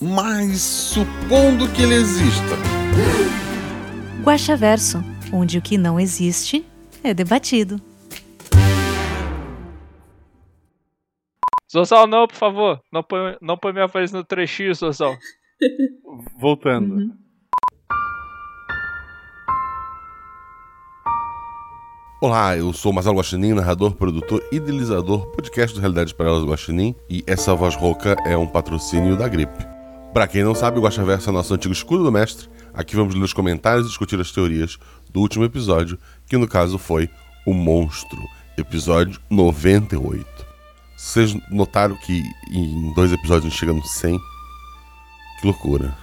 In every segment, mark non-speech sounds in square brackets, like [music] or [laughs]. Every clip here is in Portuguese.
Mas supondo que ele exista, Guaxaverso, onde o que não existe é debatido. Zozal, não, por favor. Não põe, não põe minha voz no trechinho, Zozal. [laughs] Voltando. Olá, eu sou Marcelo Guaxinim, narrador, produtor, idealizador, podcast do Realidades Paralelas Guaxinim, e essa voz rouca é um patrocínio da gripe. Pra quem não sabe, o Guaxaverso é nosso antigo escudo do mestre. Aqui vamos ler os comentários e discutir as teorias do último episódio, que no caso foi O Monstro, episódio 98. Vocês notaram que em dois episódios a gente chega no 100? Que loucura.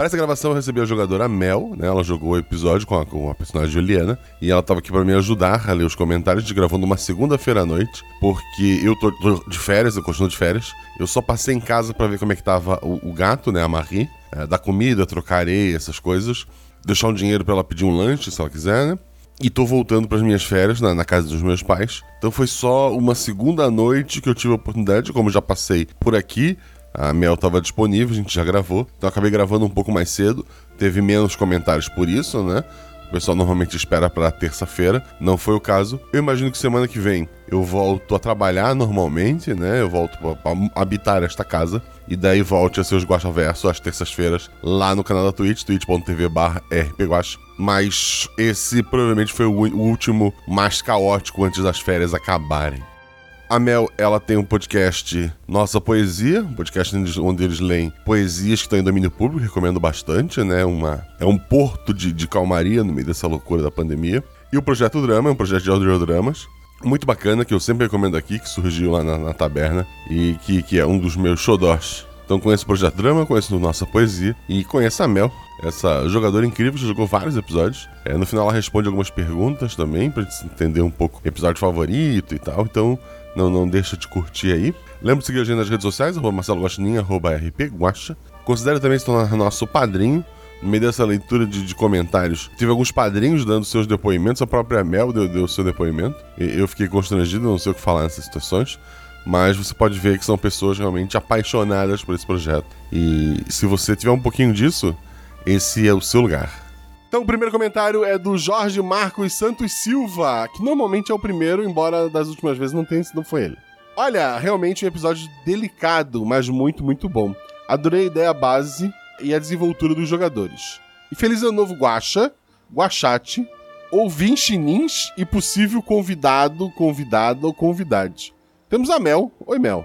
Para essa gravação eu recebi a jogadora Mel, né? Ela jogou o episódio com a, com a personagem Juliana e ela estava aqui para me ajudar a ler os comentários. A gente gravou numa segunda-feira à noite, porque eu tô, tô de férias, eu continuo de férias. Eu só passei em casa para ver como é que tava o, o gato, né? A Marie, é, dar comida, trocar areia, essas coisas. Deixar um dinheiro para ela pedir um lanche, se ela quiser, né? E tô voltando para as minhas férias na, na casa dos meus pais. Então foi só uma segunda noite que eu tive a oportunidade, como já passei por aqui. A Mel estava disponível, a gente já gravou. Então acabei gravando um pouco mais cedo. Teve menos comentários por isso, né? O pessoal normalmente espera para terça-feira. Não foi o caso. Eu imagino que semana que vem eu volto a trabalhar normalmente, né? Eu volto para habitar esta casa. E daí volte a seus Guaxaverso às terças-feiras lá no canal da Twitch, twitch.tv barra rpguacha. Mas esse provavelmente foi o último mais caótico antes das férias acabarem. A Mel, ela tem um podcast Nossa Poesia, um podcast onde eles- leem poesias que estão em domínio público, recomendo bastante, né? Uma, é um porto de, de calmaria no meio dessa loucura da pandemia. E o Projeto Drama, é um projeto de audiodramas, muito bacana, que eu sempre recomendo aqui, que surgiu lá na, na taberna e que, que é um dos meus xodós. Então conheço o Projeto Drama, conheço Nossa Poesia e conheço a Mel, essa jogadora incrível que jogou vários episódios. É, no final ela responde algumas perguntas também, pra entender um pouco episódio favorito e tal. Então não, não deixa de curtir aí. Lembra de seguir a gente nas redes sociais, arroba Marcelo Guaxinim, arroba rpguacha. Considere também se tornar nosso padrinho. No meio dessa leitura de, de comentários, tive alguns padrinhos dando seus depoimentos. A própria Mel deu, deu seu depoimento. Eu fiquei constrangido, não sei o que falar nessas situações. Mas você pode ver que são pessoas realmente apaixonadas por esse projeto. E se você tiver um pouquinho disso, esse é o seu lugar. Então, o primeiro comentário é do Jorge Marcos Santos Silva, que normalmente é o primeiro, embora das últimas vezes não tenha sido foi ele. Olha, realmente um episódio delicado, mas muito, muito bom. Adorei a ideia base e a desenvoltura dos jogadores. E feliz ano novo Guaxa, Guachate, ouvintinins e possível convidado, convidada ou convidade. Temos a Mel. Oi, Mel.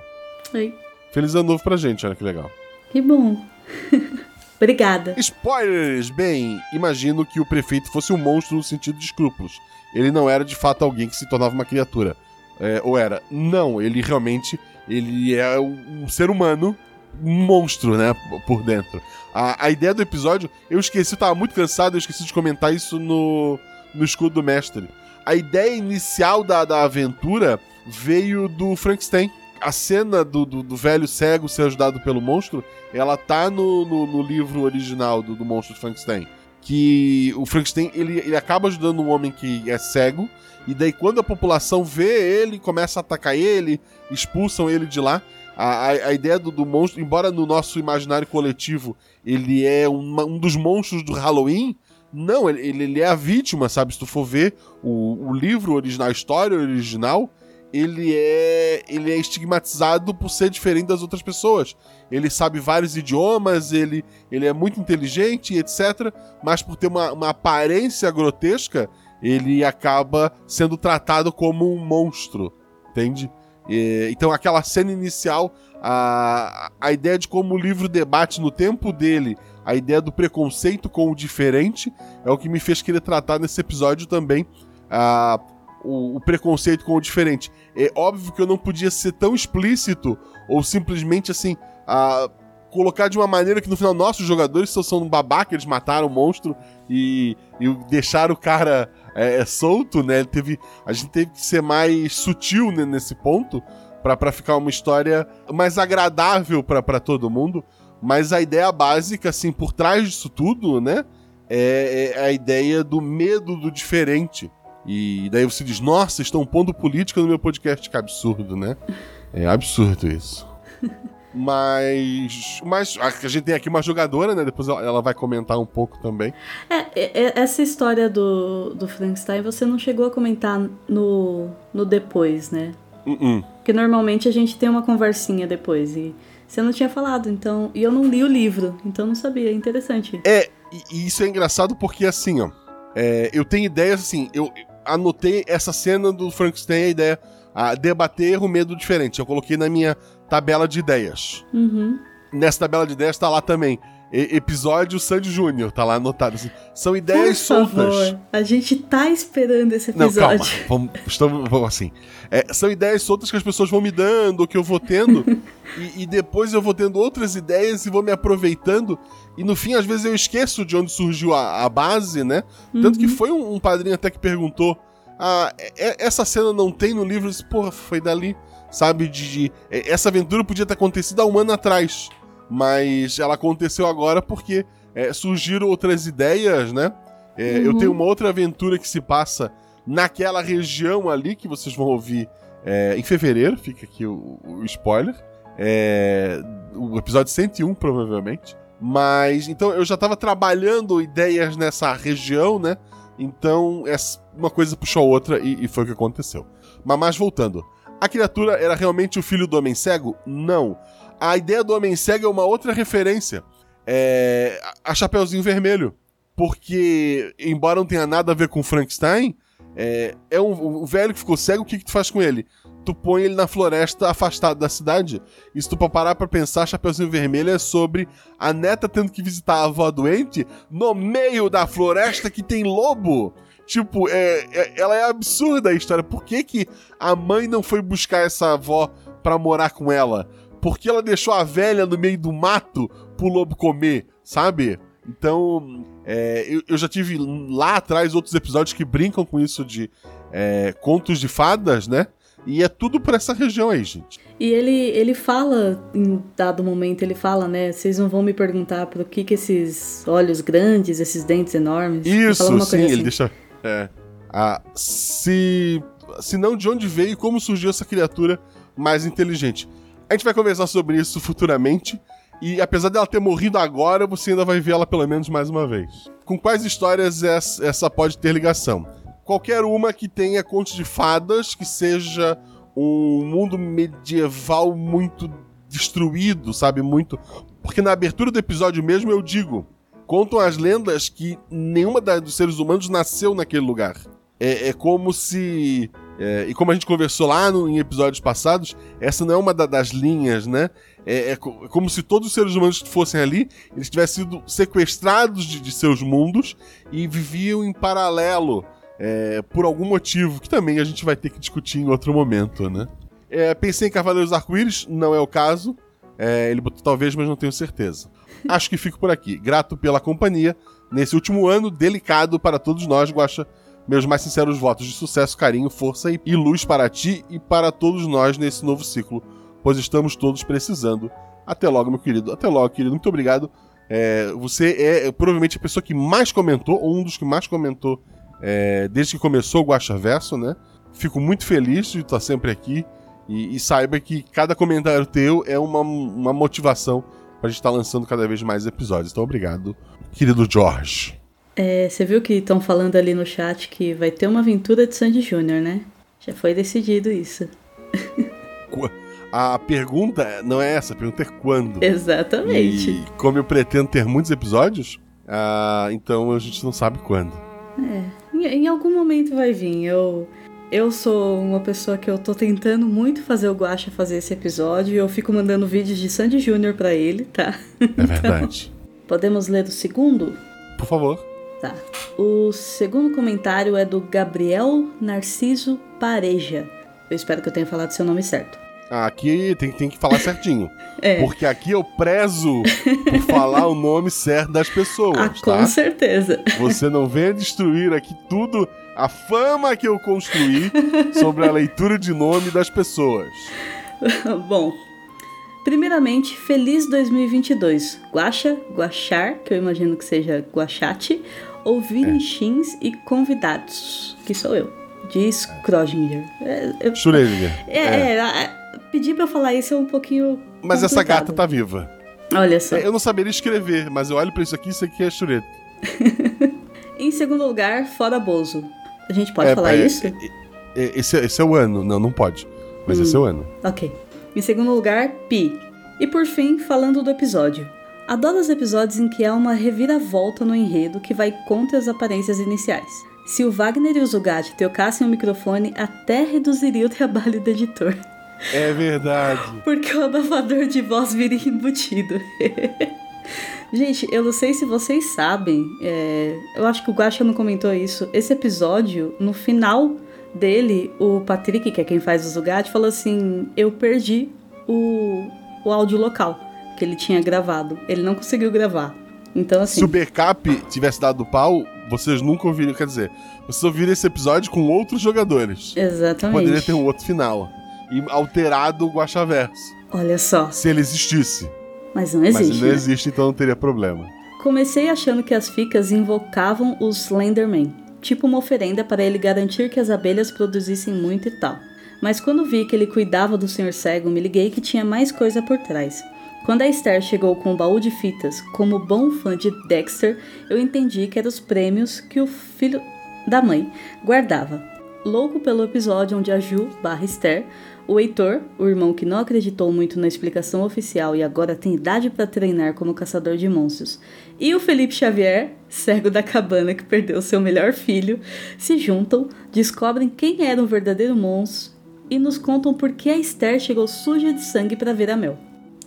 Oi. Feliz ano novo pra gente, olha que legal. Que bom. [laughs] Obrigada. Spoilers! Bem, imagino que o prefeito fosse um monstro no sentido de escrúpulos. Ele não era de fato alguém que se tornava uma criatura. É, ou era? Não, ele realmente ele é um ser humano, um monstro, né? Por dentro. A, a ideia do episódio, eu esqueci, eu tava muito cansado, eu esqueci de comentar isso no, no escudo do mestre. A ideia inicial da, da aventura veio do Frankenstein. A cena do, do, do velho cego ser ajudado pelo monstro, ela tá no, no, no livro original do, do monstro de Frankenstein. Que o Frankenstein ele, ele acaba ajudando um homem que é cego, e daí quando a população vê ele, começa a atacar ele, expulsam ele de lá. A, a, a ideia do, do monstro, embora no nosso imaginário coletivo ele é um dos monstros do Halloween, não, ele, ele ele é a vítima, sabe? Se tu for ver o, o livro original, a história original, ele é ele é estigmatizado por ser diferente das outras pessoas. Ele sabe vários idiomas, ele, ele é muito inteligente, etc. Mas por ter uma, uma aparência grotesca, ele acaba sendo tratado como um monstro, entende? E, então aquela cena inicial, a, a ideia de como o livro debate no tempo dele a ideia do preconceito com o diferente é o que me fez querer tratar nesse episódio também o, o preconceito com o diferente. É óbvio que eu não podia ser tão explícito ou simplesmente assim ah, colocar de uma maneira que no final nossos jogadores só são um babaca, eles mataram o monstro e, e deixaram o cara é, é solto, né? Ele teve, a gente teve que ser mais sutil né, nesse ponto para ficar uma história mais agradável para todo mundo. Mas a ideia básica, assim, por trás disso tudo, né? É, é a ideia do medo do diferente. E daí você diz, nossa, estão pondo política no meu podcast, que absurdo, né? É absurdo isso. [laughs] Mas. Mas a gente tem aqui uma jogadora, né? Depois ela vai comentar um pouco também. É, é, é, essa história do, do Frankenstein você não chegou a comentar no, no depois, né? Uh -uh. Porque normalmente a gente tem uma conversinha depois. E você não tinha falado, então. E eu não li o livro, então não sabia. Interessante. É, e, isso é engraçado porque assim, ó. É, eu tenho ideias assim. Eu anotei essa cena do Frankenstein, a ideia. A debater o medo diferente. Eu coloquei na minha tabela de ideias. Uhum. Nessa tabela de ideias tá lá também. E episódio Sandy Júnior, tá lá anotado. Assim, são ideias Por soltas. Favor. A gente tá esperando esse episódio. Não, calma. Vamos, estamos, vamos assim. É, são ideias soltas que as pessoas vão me dando, que eu vou tendo. [laughs] e, e, depois eu vou tendo outras ideias e vou me aproveitando. E no fim, às vezes, eu esqueço de onde surgiu a, a base, né? Tanto que Uhum. foi um, um padrinho até que perguntou: Ah, é- essa cena não tem no livro? Eu disse, Porra, foi dali. Sabe, de, de- é, essa aventura podia ter acontecido há um ano atrás, mas ela aconteceu agora porque é, surgiram outras ideias, né? É, Eu Uhum. tenho uma outra aventura que se passa naquela região ali que vocês vão ouvir é, em fevereiro, fica aqui o, o spoiler. É, o episódio 101, provavelmente. Mas, então, eu já tava trabalhando ideias nessa região, né? Então, essa- uma coisa puxou a outra e, e foi o que aconteceu. Mas, mas voltando. A criatura era realmente o filho do Homem Cego? Não. A ideia do Homem Cego é uma outra referência. É a Chapeuzinho Vermelho. Porque, embora não tenha nada a ver com Frankenstein, é, é um, o velho que ficou cego, o que, que tu faz com ele? Tu põe ele na floresta afastado da cidade. E se tu parar pra pensar, Chapeuzinho Vermelho é sobre a neta tendo que visitar a avó doente no meio da floresta que tem lobo. Tipo, é, é- ela é absurda a história. Por que, que a mãe não foi buscar essa avó pra morar com ela? Por que ela deixou a velha no meio do mato pro lobo comer, sabe? Então, é, eu, eu já tive lá atrás outros episódios que brincam com isso de é, contos de fadas, né? E é tudo pra essa região aí, gente. E ele, ele fala, em dado momento, ele fala, né? Vocês não vão me perguntar por que, que esses olhos grandes, esses dentes enormes. Isso, sim, coisa ele assim. deixa. É. Ah, se. Se não, de onde veio e como surgiu essa criatura mais inteligente. A gente vai conversar sobre isso futuramente. E apesar dela ter morrido agora, você ainda vai ver ela pelo menos mais uma vez. Com quais histórias essa pode ter ligação? Qualquer uma que tenha contos de fadas, que seja um mundo medieval muito destruído, sabe? Muito. Porque na abertura do episódio mesmo eu digo: contam as lendas que nenhuma da- dos seres humanos nasceu naquele lugar. É, é como se. é, e como a gente conversou lá no- em episódios passados, essa não é uma da- das linhas, né? É, é é como se todos os seres humanos que fossem ali, eles tivessem sido sequestrados de, de seus mundos e viviam em paralelo é, por algum motivo, que também a gente vai ter que discutir em outro momento, né? É, pensei em Cavaleiros Arco-Íris, não é o caso. É, ele botou talvez, mas não tenho certeza. Acho que fico por aqui. Grato pela companhia nesse último ano delicado para todos nós, Guaxa. Meus mais sinceros votos de sucesso, carinho, força e- luz para ti e para todos nós nesse novo ciclo, pois estamos todos precisando. Até logo, meu querido. Até logo, querido. Muito obrigado. É, você é, provavelmente a pessoa que mais comentou, ou um dos que mais comentou é, desde que começou o Guaxa Verso, né? Fico muito feliz de estar sempre aqui. E, e saiba que cada comentário teu é uma, uma motivação pra gente estar lançando cada vez mais episódios. Então, obrigado, querido George. É, você viu que estão falando ali no chat que vai ter uma aventura de Sandy Júnior, né? Já foi decidido isso. A pergunta não é essa, a pergunta é quando. Exatamente. E como eu pretendo ter muitos episódios, ah, então a gente não sabe quando. Em, em algum momento vai vir. Eu, eu sou uma pessoa que eu tô tentando muito fazer o Guaxa fazer esse episódio e eu fico mandando vídeos de Sandy Júnior pra ele, tá? [laughs] É verdade. Podemos ler o segundo? Por favor. Tá. O segundo comentário é do Gabriel Narciso Pareja. Eu espero que eu tenha falado seu nome certo. Aqui tem, tem que falar certinho. [laughs] É. Porque aqui eu prezo por falar o nome certo das pessoas, Ah, com tá? certeza. Você não venha destruir aqui tudo, a fama que eu construí sobre a leitura de nome das pessoas. [laughs] Bom, primeiramente, feliz 2022. Guaxa, Guachar, que eu imagino que seja Guachate, ouvinchins e convidados, que sou eu, de Scrodinger. É, eu- Schrödinger. é, é, a- pedir pra eu falar isso é um pouquinho. Mas essa complicado. gata tá viva. Olha só. É, Eu não saberia escrever, mas eu olho pra isso aqui, isso aqui é Schrödinger. [laughs] Em segundo lugar, fora Bozo. A gente pode É, falar é, isso? é, é, esse, é- esse é o ano. Não, não pode. Mas esse é o ano. Ok. Em segundo lugar, Pi. E por fim, falando do episódio. Adoro os episódios em que há uma reviravolta no enredo que vai contra as aparências iniciais. Se o Wagner e o Zugatti trocassem o microfone, até reduziria o [laughs] trabalho do editor. É verdade. Porque o abafador de voz viria embutido. Gente, eu não sei se vocês sabem, é, eu acho que o Guaxa não comentou isso. Esse episódio, no final dele, o Patrick, que é quem faz o Zugatti, falou assim: Eu perdi o, o áudio local que ele tinha gravado. Ele não conseguiu gravar. Então, assim. Se o backup tivesse dado pau, vocês nunca ouviriam. Quer dizer, vocês ouviram esse episódio com outros jogadores. Exatamente. Poderia ter um outro final. E alterado o Guaxaverso. Olha só. Se ele existisse. Mas não Mas existe. ele não né? existe, então não teria problema. Comecei achando que as ficas invocavam os Slenderman, tipo uma oferenda para ele garantir que as abelhas produzissem muito e tal. Mas quando vi que ele cuidava do Sr. Cego, me liguei que tinha mais coisa por trás. Quando a Esther chegou com o baú de fitas, como bom fã de Dexter, eu entendi que eram os prêmios que o filho da mãe guardava. Louco pelo episódio onde a Ju barra Esther, o Heitor, o irmão que não acreditou muito na explicação oficial e agora tem idade para treinar como caçador de monstros, e o Felipe Xavier, cego da cabana que perdeu seu melhor filho, se juntam, descobrem quem era o verdadeiro monstro e nos contam por que a Esther chegou suja de sangue para ver a Mel.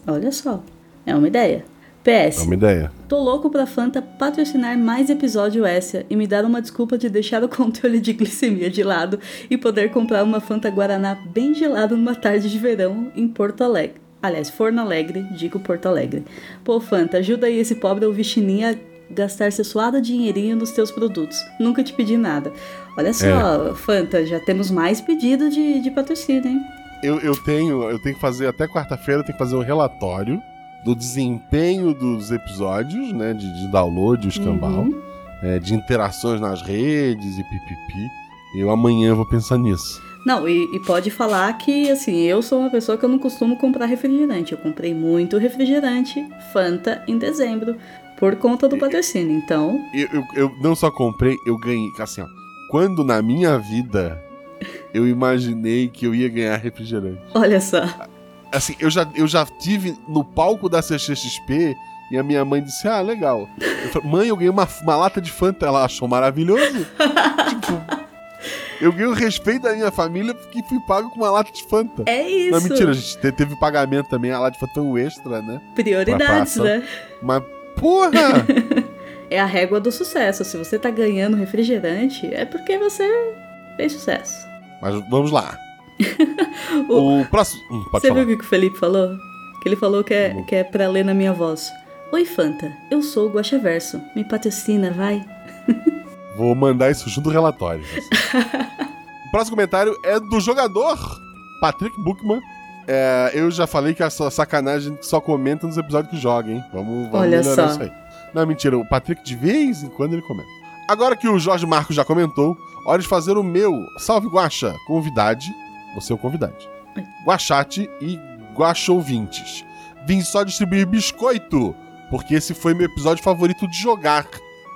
Olha só, é uma ideia. PS. É uma ideia. Tô louco pra Fanta patrocinar mais episódio essa e me dar uma desculpa de deixar o [laughs] controle de glicemia de lado e poder comprar uma Fanta Guaraná bem gelada numa tarde de verão em Porto Alegre. Aliás, Forno Alegre, digo Porto Alegre. Pô, Fanta, ajuda aí esse pobre ouvinte a gastar seu suado dinheirinho nos teus produtos. Nunca te pedi nada. Olha só, Fanta, já temos mais pedido de, de patrocínio, hein? Eu, eu tenho, eu tenho que fazer até quarta-feira, eu tenho que fazer um relatório do desempenho dos episódios, né? De, de download, o escambau, Uhum. é, de interações nas redes e pipipi. Eu amanhã vou pensar nisso. Não, e, e pode falar que, assim, eu sou uma pessoa que eu não costumo comprar refrigerante. Eu comprei muito refrigerante, Fanta, em dezembro, por conta do patrocínio. Então, Eu, eu, eu não só comprei, eu ganhei. Assim, ó. Quando na minha vida eu imaginei que eu ia ganhar refrigerante. olha só. Assim, eu já, eu já tive no palco da CXXP e a minha mãe disse: Ah, legal. Eu falei, mãe, eu ganhei uma, uma lata de Fanta. Ela achou maravilhoso. [laughs] tipo, eu ganhei o respeito da minha família porque fui pago com uma lata de Fanta. É isso. Não, mentira, a gente te- teve pagamento também. A lata de Fanta foi um extra, né? Prioridades, né? Mas, porra! [laughs] É a régua do sucesso. Se você tá ganhando refrigerante, é porque você fez sucesso. Mas vamos lá. [laughs] o próximo. Hum, você falar. viu o que o Felipe falou? Que ele falou que é, que é pra ler na minha voz. Oi, Fanta. Eu sou o Guaxaverso. Me patrocina, vai. [laughs] Vou mandar isso junto do relatório. [laughs] o próximo comentário é do jogador Patrick Bookman. É, eu já falei que essa sacanagem que só comenta nos episódios que joga, hein? Vamos, vamos Olha melhorar só. isso aí. Não, mentira, o Patrick de vez em quando ele comenta. Agora que o Jorge Marcos já comentou, hora de fazer o meu Salve Guaxa, convidade, você é o convidade. Guachate e Guachouvintes. Vim só distribuir biscoito, porque esse foi meu episódio favorito de jogar.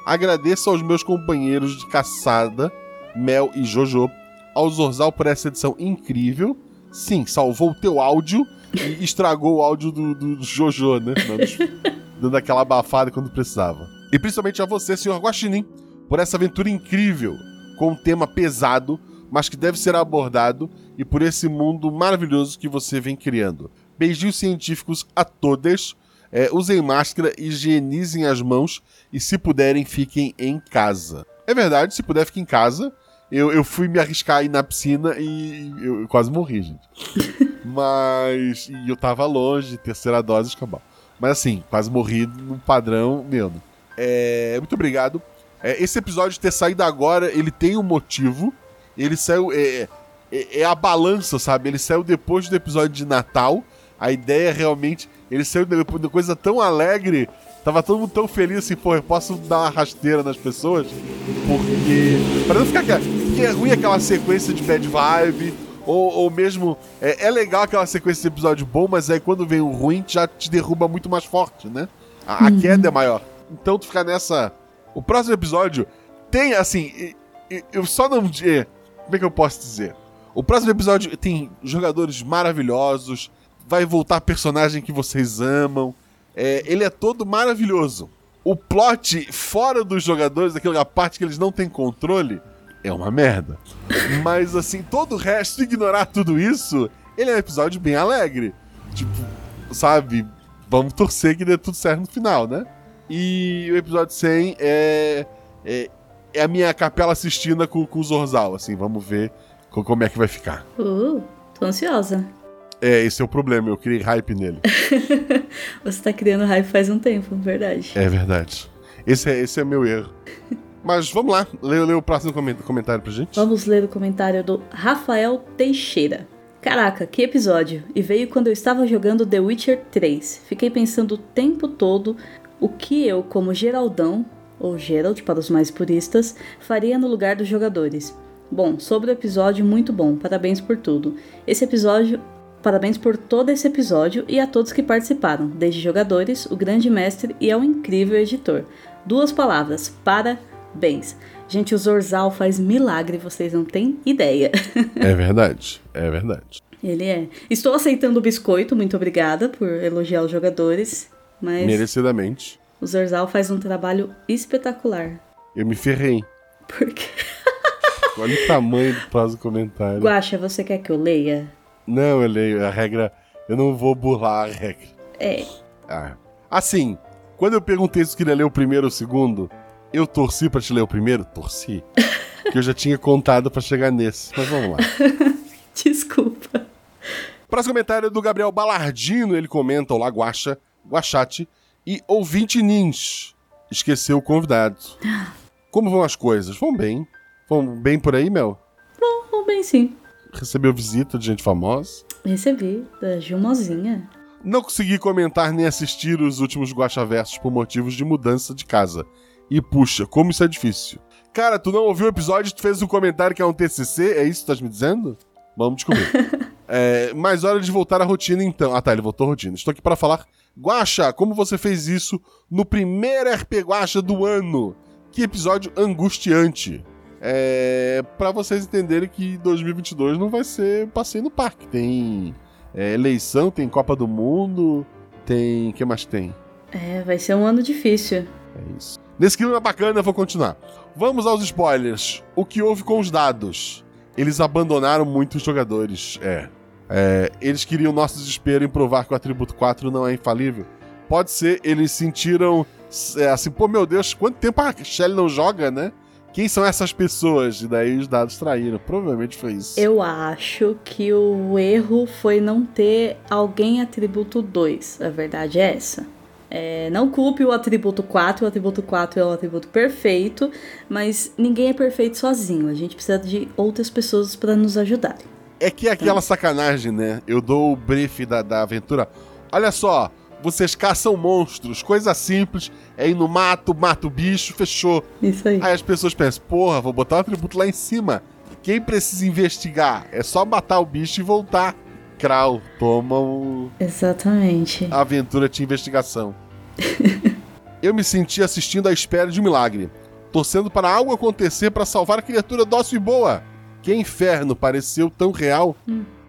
Agradeço aos meus companheiros de caçada, Mel e Jojo, ao Zorzal por essa edição incrível. Sim, salvou o teu áudio e [laughs] estragou o áudio do, do Jojo, né? Dando, dando aquela abafada quando precisava. E principalmente a você, senhor Guaxinim, por essa aventura incrível, com um tema pesado, mas que deve ser abordado, e por esse mundo maravilhoso que você vem criando. Beijinhos científicos a todas. É, usem máscara, higienizem as mãos e, se puderem, fiquem em casa. É verdade, se puder, fique em casa. Eu, eu fui me arriscar aí na piscina e eu, eu quase morri, gente. [laughs] Mas. E eu tava longe, terceira dose, acabou. Mas assim, quase morri no padrão mesmo. É, muito obrigado. É, esse episódio ter saído agora, ele tem um motivo. Ele saiu. É, é, é a balança, sabe? Ele saiu depois do episódio de Natal. A ideia realmente. Ele saiu depois de coisa tão alegre. Tava todo mundo tão feliz assim, pô, eu posso dar uma rasteira nas pessoas. Porque. Pra não ficar. Porque é ruim aquela sequência de bad vibe. Ou, ou mesmo. É, é legal aquela sequência de episódio bom, mas aí quando vem o ruim já te derruba muito mais forte, né? A, a Uhum. queda é maior. Então tu fica nessa. O próximo episódio tem, assim. Eu só não. Como é que eu posso dizer? O próximo episódio tem jogadores maravilhosos. Vai voltar personagem que vocês amam. É, ele é todo maravilhoso. O plot fora dos jogadores, daquela parte que eles não têm controle, é uma merda. Mas assim, todo o resto, ignorar tudo isso, ele é um episódio bem alegre. Tipo, sabe? Vamos torcer que dê tudo certo no final, né? E o episódio 100 é. É, é a minha capela assistindo com, com o Zorzal, assim, vamos ver co- como é que vai ficar. Uh, tô ansiosa. É, esse é o problema, eu criei hype nele. [laughs] Você tá criando hype faz um tempo, verdade. É verdade. Esse é, esse é meu erro. Mas vamos lá, lê, lê o próximo comen- comentário pra gente. Vamos ler o comentário do Rafael Teixeira. Caraca, que episódio! E veio quando eu estava jogando The Witcher 3. Fiquei pensando o tempo todo o que eu, como Geraldão, ou Gerald para os mais puristas, faria no lugar dos jogadores. Bom, sobre o episódio, muito bom. Parabéns por tudo. Esse episódio. Parabéns por todo esse episódio e a todos que participaram, desde jogadores, o grande mestre e ao incrível editor. Duas palavras: parabéns. Gente, o Zorzal faz milagre, vocês não têm ideia. É verdade, é verdade. Ele é. Estou aceitando o biscoito, muito obrigada por elogiar os jogadores, mas Merecidamente. O Zorzal faz um trabalho espetacular. Eu me ferrei. Porque. [laughs] Olha o tamanho do próximo comentário. Guaxa, você quer que eu leia? Não, eu leio. A regra. Eu não vou burlar a regra. É. Ah. Assim, quando eu perguntei se queria ler o primeiro ou o segundo, eu torci pra te ler o primeiro? Torci. [laughs] que eu já tinha contado pra chegar nesse. Mas vamos lá. [laughs] Desculpa. Próximo comentário é do Gabriel Balardino. Ele comenta: Olá, Guaxa, Guachate e ouvinte Nins. Esqueceu o convidado. Como vão as coisas? Vão bem. Vão bem por aí, Mel? Bom, bom, bem sim. Recebeu visita de gente famosa? Recebi, da Gilmozinha. Não consegui comentar nem assistir os últimos Guaxaversos por motivos de mudança de casa. E puxa, como isso é difícil. Cara, tu não ouviu o episódio, tu fez um comentário que é um TCC? É isso que tu tá me dizendo? Vamos descobrir. [laughs] é, mas hora de voltar à rotina então. Ah tá, ele voltou à rotina. Estou aqui para falar. Guaxa, como você fez isso no primeiro RP Guaxa do ano? Que episódio angustiante. É, para vocês entenderem que 2022 não vai ser passeio no parque. Tem é, eleição, tem Copa do Mundo, tem. O que mais tem? É, vai ser um ano difícil. É isso. Nesse clima bacana, eu vou continuar. Vamos aos spoilers. O que houve com os dados? Eles abandonaram muitos jogadores. É. É, eles queriam nosso desespero em provar que o atributo 4 não é infalível. Pode ser, eles sentiram é, assim, pô, meu Deus, quanto tempo a Shelly não joga, né? Quem são essas pessoas? E daí os dados traíram. Provavelmente foi isso. Eu acho que o erro foi não ter alguém atributo 2. A verdade é essa. É, não culpe o atributo 4, o atributo 4 é o atributo perfeito, mas ninguém é perfeito sozinho. A gente precisa de outras pessoas para nos ajudarem. É que é aquela sacanagem, né? Eu dou o brief da, da aventura. Olha só, vocês caçam monstros, coisa simples, é ir no mato, mata o bicho, fechou. Isso aí. Aí as pessoas pensam, porra, vou botar o atributo lá em cima. Quem precisa investigar? É só matar o bicho e voltar. Krau, toma o... Exatamente. a aventura de investigação. [laughs] Eu me senti assistindo à espera de um milagre, torcendo para algo acontecer para salvar a criatura dócil e boa. Que inferno pareceu tão real.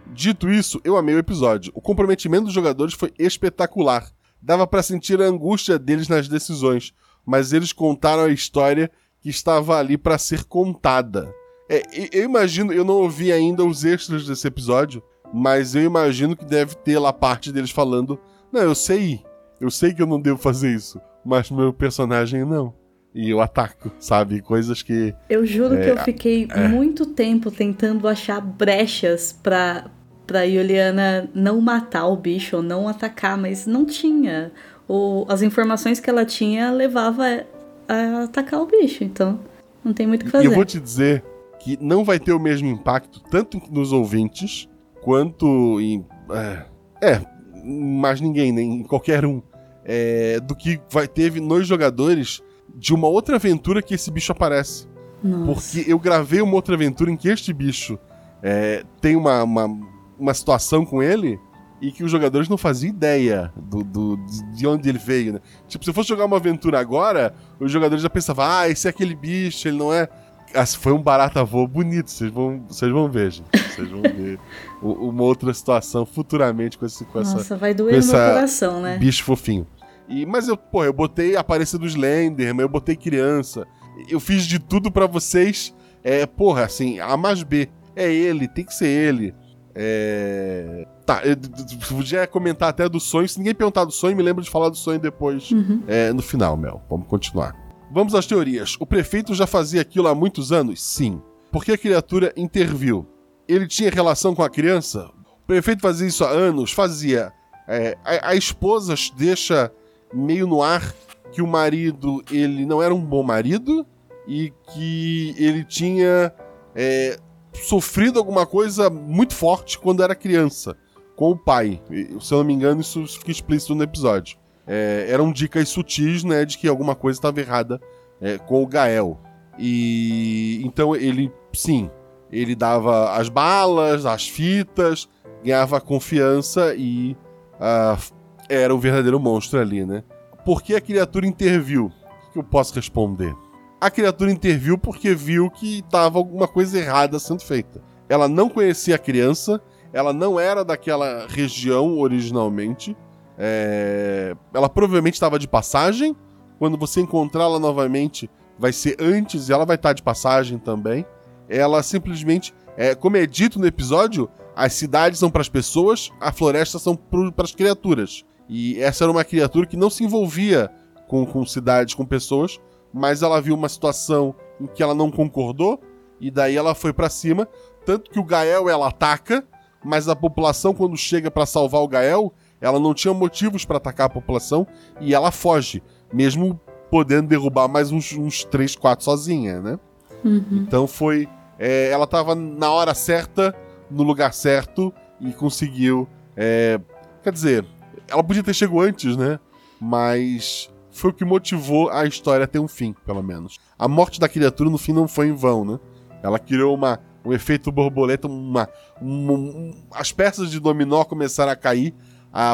Dito isso, eu amei o episódio. O comprometimento dos jogadores foi espetacular. Dava para sentir a angústia deles nas decisões, mas eles contaram a história que estava ali para ser contada. É, eu imagino, eu não ouvi ainda os extras desse episódio, mas eu imagino que deve ter lá parte deles falando: Não, eu sei, eu sei que eu não devo fazer isso, mas meu personagem não. E eu ataco, sabe? Coisas que. Eu juro que É, eu fiquei é. muito tempo tentando achar brechas pra pra Juliana não matar o bicho ou não atacar, mas não tinha. O, as informações que ela tinha levava a atacar o bicho, então não tem muito o que fazer. E eu vou te dizer que não vai ter o mesmo impacto, tanto nos ouvintes, quanto em. É, é mais ninguém, nem qualquer um. É, do que vai teve nos jogadores de uma outra aventura que esse bicho aparece. Nossa. Porque eu gravei uma outra aventura em que este bicho é, tem uma, uma, uma, situação com ele e que os jogadores não faziam ideia do, do, de onde ele veio, né? Tipo, se eu fosse jogar uma aventura agora, os jogadores já pensavam, ah, esse é aquele bicho, ele não é. Ah, foi um barata voa bonito, vocês vão, vocês vão ver, gente. Vocês vão ver [laughs] uma outra situação futuramente com, esse, com Nossa, essa. vai doer no meu coração, né? Bicho fofinho. E, mas eu, pô, eu botei a aparência do Slenderman, eu botei criança. Eu fiz de tudo para vocês. É, porra, assim, A mais B. É ele, tem que ser ele. É. Tá, eu podia comentar até do sonho. Se ninguém perguntar do sonho, me lembro de falar do sonho depois. Uhum. É, no final, Mel. Vamos continuar. Vamos às teorias. O prefeito já fazia aquilo há muitos anos? Sim. Por que a criatura interviu? Ele tinha relação com a criança? O prefeito fazia isso há anos? Fazia. É, a, a esposa deixa meio no ar que o marido ele não era um bom marido e que ele tinha é, sofrido alguma coisa muito forte quando era criança com o pai. Se eu não me engano, isso fica explícito no episódio é, eram dicas sutis, né, de que alguma coisa estava errada é, com o Gael. E então ele, sim, ele dava as balas, as fitas, ganhava confiança e uh, era o verdadeiro monstro ali, né? Por que a criatura interviu? O que eu posso responder? A criatura interviu porque viu que estava alguma coisa errada sendo feita. Ela não conhecia a criança, ela não era daquela região originalmente, é... Ela provavelmente estava de passagem. Quando você encontrá-la novamente, vai ser antes e ela vai estar de passagem também. Ela simplesmente, é, como é dito no episódio, as cidades são para as pessoas, a floresta são para as criaturas. E essa era uma criatura que não se envolvia com, com cidades, com pessoas, mas ela viu uma situação em que ela não concordou e daí ela foi para cima. Tanto que o Gael ela ataca, mas a população, quando chega para salvar o Gael, ela não tinha motivos para atacar a população e ela foge, mesmo podendo derrubar mais uns, uns 3, 4 sozinha, né? Uhum. Então foi. É, ela estava na hora certa, no lugar certo e conseguiu. É, quer dizer, ela podia ter chegado antes, né? Mas foi o que motivou a história a ter um fim, pelo menos. A morte da criatura no fim não foi em vão, né? Ela criou uma, um efeito borboleta, uma, uma um, as peças de dominó começaram a cair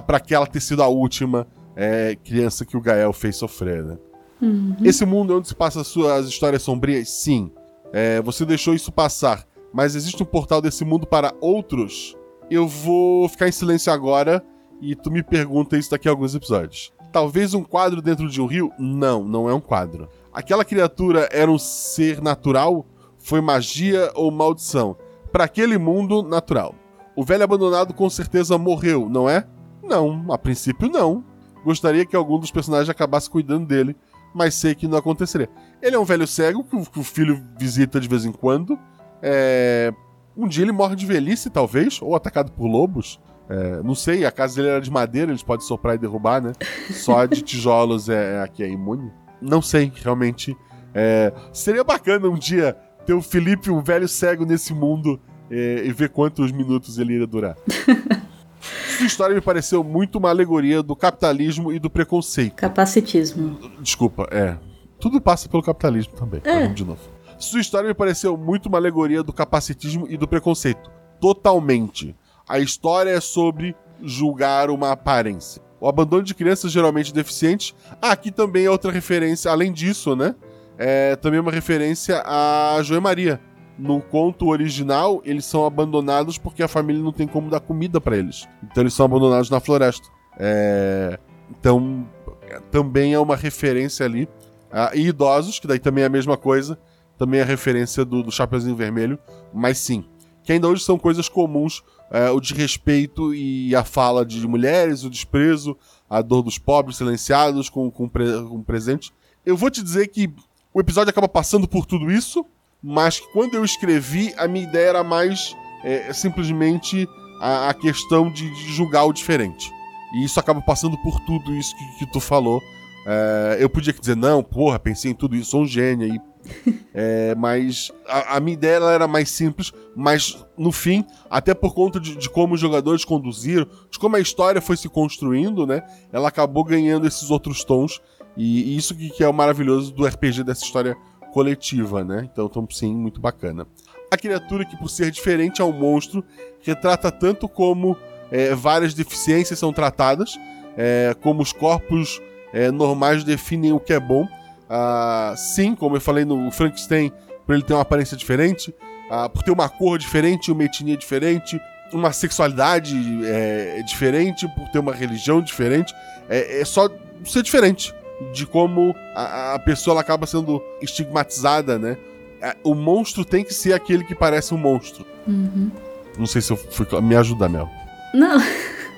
para aquela ter sido a última é, criança que o Gael fez sofrer, né? Uhum. Esse mundo onde se passa suas histórias sombrias, sim. É, você deixou isso passar, mas existe um portal desse mundo para outros? Eu vou ficar em silêncio agora e tu me pergunta isso daqui a alguns episódios. Talvez um quadro dentro de um rio? Não, não é um quadro. Aquela criatura era um ser natural? Foi magia ou maldição? Para aquele mundo, natural. O velho abandonado com certeza morreu, não é? Não, a princípio não. Gostaria que algum dos personagens acabasse cuidando dele, mas sei que não aconteceria. Ele é um velho cego que o, filho visita de vez em quando. É... Um dia ele morre de velhice, talvez, ou atacado por lobos. É... Não sei, a casa dele era de madeira, eles podem soprar e derrubar, né? Só de tijolos é, é aqui é imune. Não sei, realmente. É... Seria bacana um dia ter o Felipe, um velho cego nesse mundo, é... e ver quantos minutos ele iria durar. [laughs] Sua história me pareceu muito uma alegoria do capitalismo e do preconceito. Capacitismo. Desculpa, é. Tudo passa pelo capitalismo também. É. Vamos de novo. Sua história me pareceu muito uma alegoria do capacitismo e do preconceito. Totalmente. A história é sobre julgar uma aparência. O abandono de crianças geralmente deficientes. Ah, aqui também é outra referência, além disso, né? É também uma referência a Joé Maria no conto original, eles são abandonados porque a família não tem como dar comida para eles. Então eles são abandonados na floresta. É... Então, também é uma referência ali. Ah, e idosos, que daí também é a mesma coisa. Também é referência do, do Chapeuzinho Vermelho. Mas sim, que ainda hoje são coisas comuns. É, o desrespeito e a fala de mulheres, o desprezo, a dor dos pobres silenciados com, com, pre, com presente. Eu vou te dizer que o episódio acaba passando por tudo isso, mas quando eu escrevi, a minha ideia era mais é, simplesmente a, a questão de, de, julgar o diferente. E isso acaba passando por tudo isso que, que tu falou. É, eu podia dizer, não, porra, pensei em tudo isso, sou um gênio. E, é, mas a, a, minha ideia era mais simples, mas no fim, até por conta de, de, como os jogadores conduziram, de como a história foi se construindo, né? Ela acabou ganhando esses outros tons. E, e isso que, que, é o maravilhoso do RPG dessa história coletiva, né? Então, então, sim, muito bacana. A criatura que, por ser diferente ao monstro, retrata tanto como é, várias deficiências são tratadas, é, como os corpos é, normais definem o que é bom. Ah, sim, como eu falei no Frankenstein, por ele ter uma aparência diferente, ah, por ter uma cor diferente, uma etnia diferente, uma sexualidade é, diferente, por ter uma religião diferente, é, é só ser diferente de como a, a pessoa acaba sendo estigmatizada, né? É, o monstro tem que ser aquele que parece um monstro. Uhum. Não sei se eu fui. Me ajuda, Mel. Não.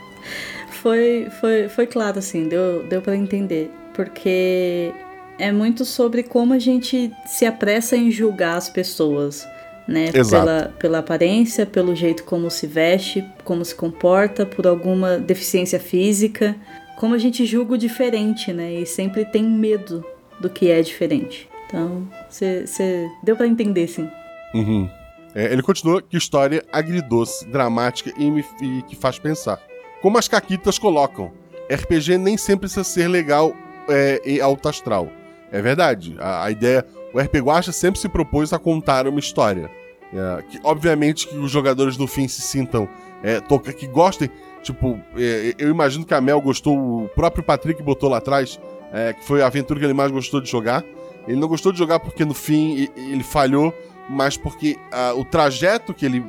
[laughs] foi, foi, foi claro, assim, deu, deu para entender. Porque é muito sobre como a gente se apressa em julgar as pessoas. Né? Exato. Pela, pela aparência, pelo jeito como se veste, como se comporta, por alguma deficiência física. Como a gente julga o diferente, né? E sempre tem medo do que é diferente. Então, você deu para entender, sim. Uhum. É, ele continua que história agridoce, dramática e, me, e, que faz pensar. Como as caquitas colocam, RPG nem sempre precisa ser legal é, e alto astral. É verdade. A, a, ideia. O RPG Guacha sempre se propôs a contar uma história. É, que, obviamente que os jogadores no fim se sintam. É, toca, que gostem. Tipo, é, eu imagino que a Mel gostou. O próprio Patrick botou lá atrás. É, que foi a aventura que ele mais gostou de jogar. Ele não gostou de jogar porque no fim ele falhou, mas porque uh, o trajeto que ele.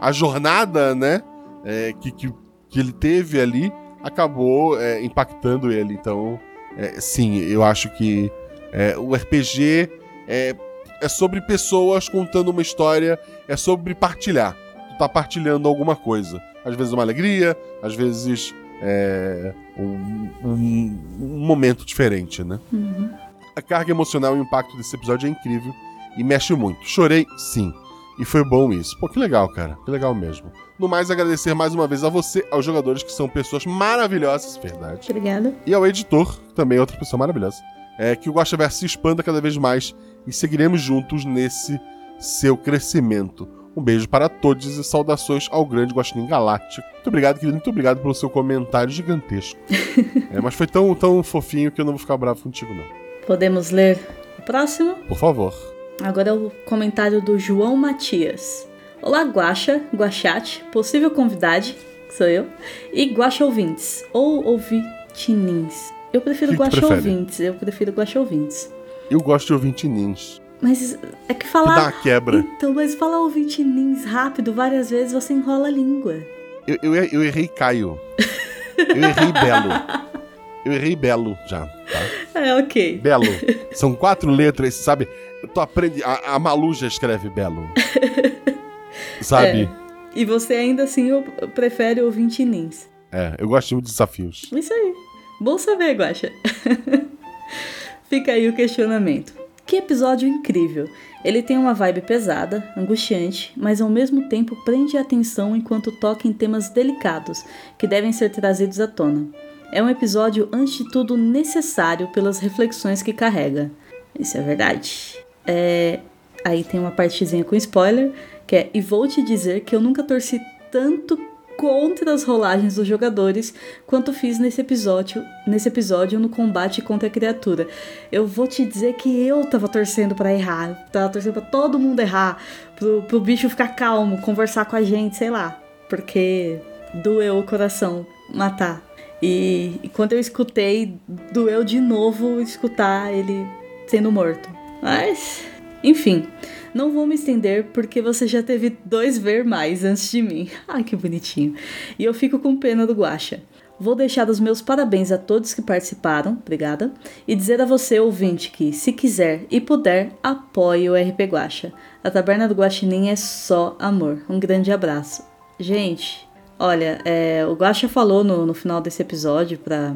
a jornada, né? É, que, que, que, ele teve ali acabou é, impactando ele. Então, sim, eu acho que é, o RPG é, é sobre pessoas contando uma história, é sobre partilhar. Tu tá partilhando alguma coisa. Às vezes uma alegria, às vezes é, um, um, um momento diferente, né? Uhum. A carga emocional e o impacto desse episódio é incrível e mexe muito. Chorei, sim. E foi bom isso. Pô, que legal, cara. Que legal mesmo. No mais, agradecer mais uma vez a você, aos jogadores que são pessoas maravilhosas, verdade. Obrigada. E ao editor, também outra pessoa maravilhosa. É que o Guaxaverso se expanda cada vez mais e seguiremos juntos nesse seu crescimento. Um beijo para todos e saudações ao grande Guaxinim Galáctico. Muito obrigado, querido. Muito obrigado pelo seu comentário gigantesco. [laughs] é, mas foi tão, tão fofinho que eu não vou ficar bravo contigo, não. Podemos ler o próximo? Por favor. Agora é o comentário do João Matias. Olá, Guaxa, Guachate, possível convidade, que sou eu, e Guaxa ouvintes, ou ouvintinins. Eu prefiro que ouvintes, eu prefiro Guaxa ouvintes. Eu gosto de ouvintinins. Mas é que falar. Que dá uma quebra. Então, mas falar ouvintinins rápido várias vezes você enrola a língua. Eu, eu, eu errei Caio. eu errei Belo. Eu errei Belo já, tá? É, ok. Belo. São quatro letras, sabe? Tu aprende. A, a Malu já escreve Belo. [laughs] sabe? É. E você ainda assim prefere ouvir tinins. É, eu gosto de desafios. Isso aí. Bom saber, Guaxa. [laughs] Fica aí o questionamento. Que episódio incrível! Ele tem uma vibe pesada, angustiante, mas ao mesmo tempo prende a atenção enquanto toca em temas delicados que devem ser trazidos à tona. É um episódio, antes de tudo, necessário pelas reflexões que carrega. Isso é verdade. É... Aí tem uma partezinha com spoiler, que é: E vou te dizer que eu nunca torci tanto contra as rolagens dos jogadores quanto fiz nesse episódio, nesse episódio no combate contra a criatura. Eu vou te dizer que eu tava torcendo para errar, tava torcendo para todo mundo errar, pro, pro bicho ficar calmo, conversar com a gente, sei lá, porque doeu o coração matar. E, e quando eu escutei, doeu de novo escutar ele sendo morto. Mas, enfim, não vou me estender porque você já teve dois ver mais antes de mim. [laughs] Ai, que bonitinho. E eu fico com pena do Guacha. Vou deixar os meus parabéns a todos que participaram, obrigada, e dizer a você, ouvinte, que, se quiser e puder, apoie o RP Guacha. A Taberna do Guaxinim é só amor. Um grande abraço. Gente, Olha, é, o Guaxa falou no, no final desse episódio para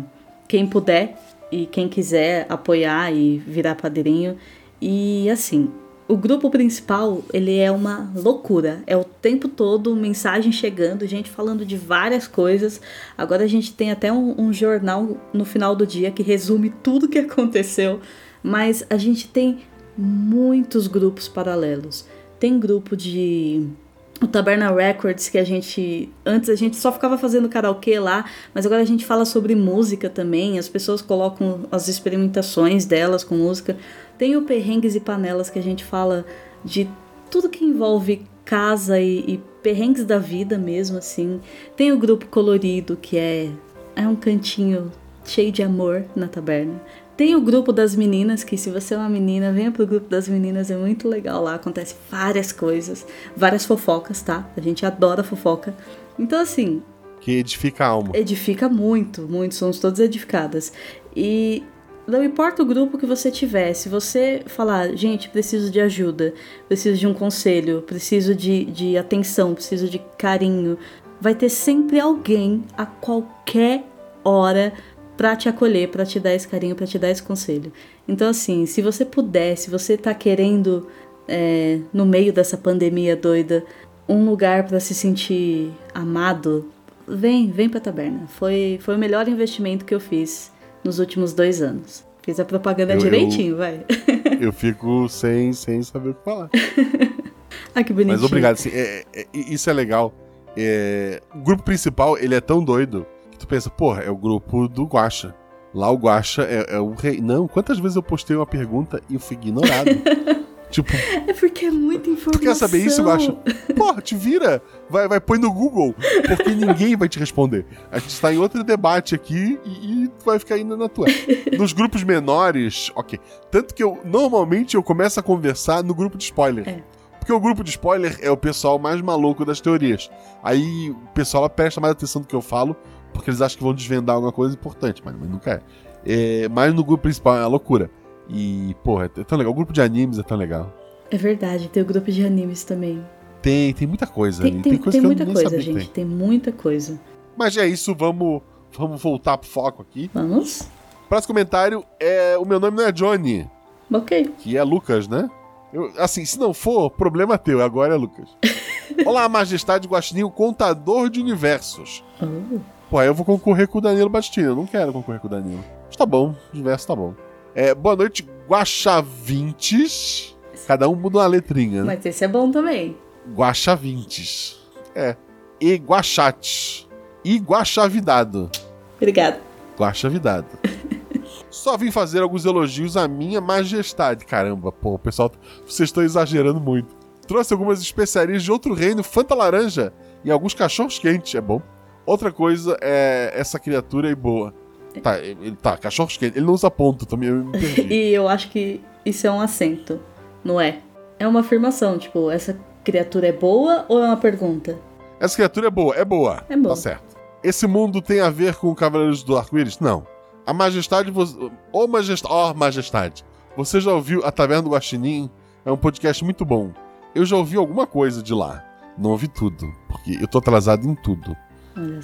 quem puder e quem quiser apoiar e virar padrinho. E assim, o grupo principal, ele é uma loucura. É o tempo todo mensagem chegando, gente falando de várias coisas. Agora a gente tem até um, um jornal no final do dia que resume tudo que [laughs] aconteceu. Mas a gente tem muitos grupos paralelos. Tem grupo de o Taberna Records, que a gente. Antes a gente só ficava fazendo karaokê lá, mas agora a gente fala sobre música também. As pessoas colocam as experimentações delas com música. Tem o Perrengues e Panelas, que a gente fala de tudo que envolve casa e, e perrengues da vida mesmo, assim. Tem o grupo colorido, que é, é um cantinho cheio de amor na taberna. Tem o grupo das meninas, que se você é uma menina, venha pro grupo das meninas, é muito legal lá, acontece várias coisas, várias fofocas, tá? A gente adora fofoca. Então, assim. Que edifica a alma. Edifica muito, muito, somos todas edificadas. E não importa o grupo que você tiver, se você falar, gente, preciso de ajuda, preciso de um conselho, preciso de, de atenção, preciso de carinho, vai ter sempre alguém a qualquer hora para te acolher, para te dar esse carinho, para te dar esse conselho. Então, assim, se você puder, se você tá querendo, é, no meio dessa pandemia doida, um lugar para se sentir amado, vem, vem pra taberna. Foi, foi o melhor investimento que eu fiz nos últimos dois anos. Fiz a propaganda Eu- direitinho, eu- vai. [laughs] Eu fico sem, sem saber o que falar. [laughs] ah, que bonitinho. Mas obrigado, assim, é- é- isso é legal. É, o grupo principal, ele é tão doido que tu pensa, porra, é o grupo do Guacha. Lá o Guacha é, é o rei. Não, quantas vezes eu postei uma pergunta e eu fui ignorado? [laughs] tipo, É porque é muita informação. tu quer saber isso, Guacha? Porra, te vira! Vai, vai, põe no Google, porque ninguém vai te responder. A gente tá em outro debate aqui e, e tu vai ficar indo na tua. Nos grupos menores, ok. Tanto que eu, normalmente, eu começo a conversar no grupo de spoiler. É. Porque o grupo de spoiler é o pessoal mais maluco das teorias. Aí o pessoal presta mais atenção do que eu falo, porque eles acham que vão desvendar alguma coisa importante, mas, mas nunca é. é. Mas no grupo principal é uma loucura. E, porra, é tão legal. O grupo de animes é tão legal. É verdade, tem o grupo de animes também. Tem, tem muita coisa Tem, ali. tem, coisa tem que eu muita coisa, gente. tem. Tem muita coisa. Mas é isso, vamos, vamos voltar pro foco aqui. Vamos? Próximo comentário é. O meu nome não é Johnny, Ok. que é Lucas, né? Eu, assim, se não for, problema teu, agora é Lucas. [laughs] Olá, Majestade Guaxinim, contador de universos. Oh. Pô, aí eu vou concorrer com o Danilo Bastini. Eu não quero concorrer com o Danilo. Mas tá bom, o universo tá bom. É, boa noite, Guaxavintes. Cada um muda uma letrinha, né? Mas esse é bom também. Guaxavintes. É. E Guaxates. E Guaxavidado. Obrigada. Guaxavidado. [laughs] Só vim fazer alguns elogios à minha majestade. Caramba, pô, pessoal. Vocês estão exagerando muito. Trouxe algumas especiarias de outro reino, Fanta Laranja e alguns cachorros quentes, é bom. Outra coisa é essa criatura aí boa. Tá, ele tá, cachorros quentes. Ele não usa ponto também, eu me perdi. [laughs] E eu acho que isso é um acento, não é? É uma afirmação, tipo, essa criatura é boa ou é uma pergunta? Essa criatura é boa, é boa. É boa. Tá certo. Esse mundo tem a ver com Cavaleiros do Arco-Íris? Não. A Majestade. Ô Majestade. Ó, Majestade. Você já ouviu A Taverna do Guaxinim? É um podcast muito bom. Eu já ouvi alguma coisa de lá. Não ouvi tudo, porque eu tô atrasado em tudo.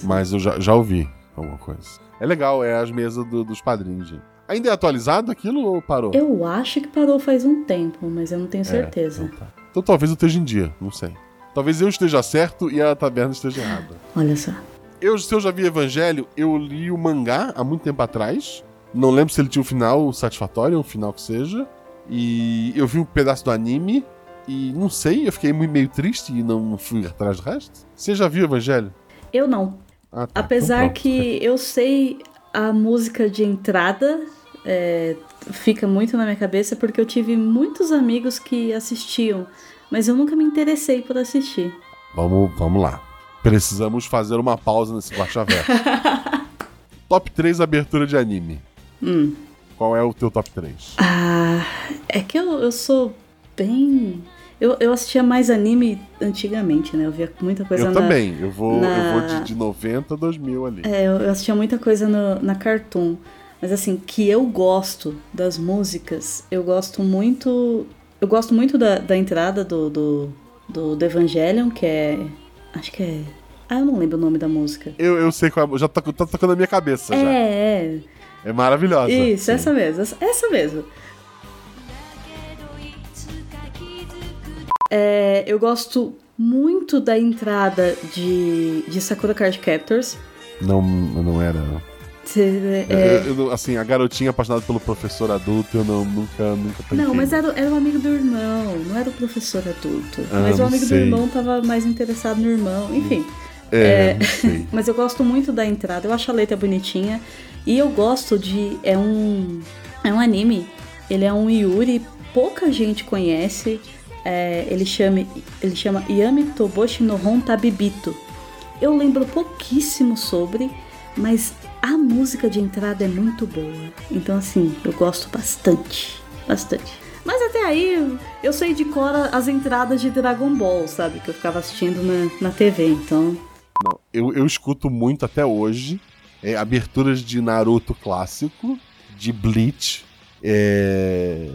Mas eu já, já ouvi alguma coisa. É legal, é as mesas do- dos padrinhos, gente. Ainda é atualizado aquilo ou parou? Eu acho que parou faz um tempo, mas eu não tenho É, certeza. então, tá. Então talvez eu esteja em dia, não sei. Talvez eu esteja certo e a taverna esteja errada. Olha só. Eu, se eu já vi Evangelho, eu li o mangá há muito tempo atrás. Não lembro se ele tinha um final satisfatório, um final que seja. E eu vi um pedaço do anime. E não sei, eu fiquei meio triste e não fui atrás do resto. Você já viu Evangelho? Eu não. Ah, tá. Apesar Então que eu sei a música de entrada, é, fica muito na minha cabeça porque eu tive muitos amigos que assistiam, mas eu nunca me interessei por assistir. Vamos, vamos lá. Precisamos fazer uma pausa nesse Guaxaverso. [laughs] top 3 abertura de anime. Hum. Qual é o teu top 3? Ah, é que eu, eu sou bem. Eu, eu assistia mais anime antigamente, né? Eu via muita coisa Eu na. também. Eu vou, na- eu vou de, de 90 a 2000 ali. É, eu eu assistia muita coisa no- na Cartoon. Mas assim, que eu gosto das músicas, eu gosto muito. Eu gosto muito da, da entrada do, do, do, do Evangelion, que é. Acho que é. Ah, eu não lembro o nome da música. Eu, eu sei qual é. Já tá, tá tocando na minha cabeça já. É, É maravilhosa. é. Isso, Sim. essa mesmo. essa- Essa mesmo. É, eu gosto muito da entrada de, de Sakura Card Captors. Não, não era. Cê- Eu- é, eu assim, a garotinha apaixonada pelo professor adulto, eu não, nunca, nunca tanquei. Não, mas era, era o amigo do irmão, não era o professor adulto. Ah, mas o amigo sei. do irmão tava mais interessado no irmão, enfim. É, É. [laughs] Mas eu gosto muito da entrada, eu acho a letra bonitinha. E eu gosto de. É um. É um anime. Ele é um Yuri, pouca gente conhece. É, ele, chama, ele chama Yami Toboshi no Hon Tabibito. Eu lembro pouquíssimo sobre, mas a música de entrada é muito boa. Então, assim, eu gosto bastante. Bastante. Mas até aí, eu- eu sei de cor as entradas de Dragon Ball, sabe? Que eu ficava assistindo na, na TV, então. Não, eu, eu escuto muito até hoje é, aberturas de Naruto clássico, de Bleach. é,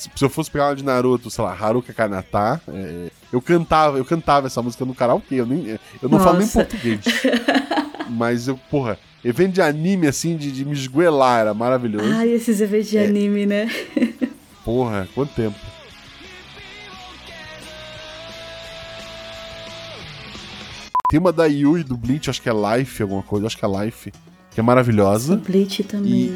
Se, eu fosse pegar uma de Naruto, sei lá, Haruka Kanata, é, eu cantava, eu cantava essa música no karaokê, eu, nem, eu não falo nem Nossa. português. [laughs] Mas eu, porra, evento de anime assim, de, de me esguelar, era maravilhoso. Ai, esses eventos de anime, né? Porra, quanto tempo. Tem uma da Yui do Bleach, acho que é Life, alguma coisa, acho que é Life, que é maravilhosa. Bleach também.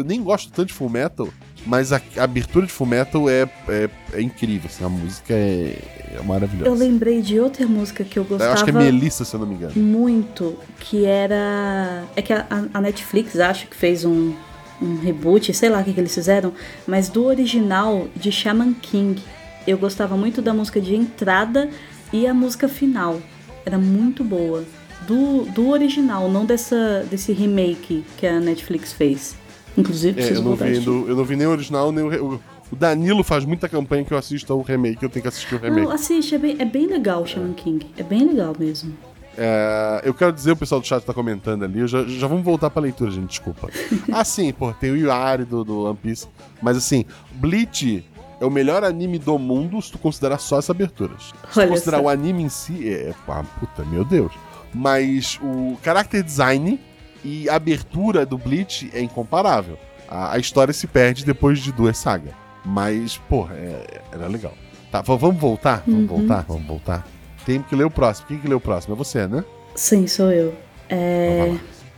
Eu nem gosto tanto de Full Metal, mas a, a abertura de Full Metal é, é, é incrível, assim, a música é, é maravilhosa. Eu lembrei de outra música que eu Eu gostava acho que é Melissa, se eu não me engano. muito, que era. É que a, a Netflix acho que fez um, um reboot, sei lá o que, que eles fizeram, mas do original de Shaman King. Eu gostava muito da música de entrada e a música final. Era muito boa. Do, do original, não dessa, desse remake que a Netflix fez. Inclusive, É, eu, não vi, do- eu não vi nem o original, nem o, o. o Danilo faz muita campanha que eu assisto ao remake, eu tenho que assistir o remake. Não, assiste, é bem, é bem legal o Shaman King. É bem legal mesmo. É, eu quero dizer, o pessoal do chat tá comentando ali, já, já vamos voltar pra leitura, gente, desculpa. [laughs] ah, sim, pô, tem o Yari do, do One Piece, mas assim, Bleach é o melhor anime do mundo se tu considerar só as aberturas. Se tu considerar só. o anime em si, é, pá, puta, meu Deus. Mas o character design e a abertura do Bleach é incomparável. A, a história se perde depois de duas sagas. Mas, porra, é- era legal. Tá, vamos voltar? Vamos Uhum. voltar? Vamos voltar? Tem que ler o próximo. Quem que lê o próximo? É você, né? Sim, sou eu. É.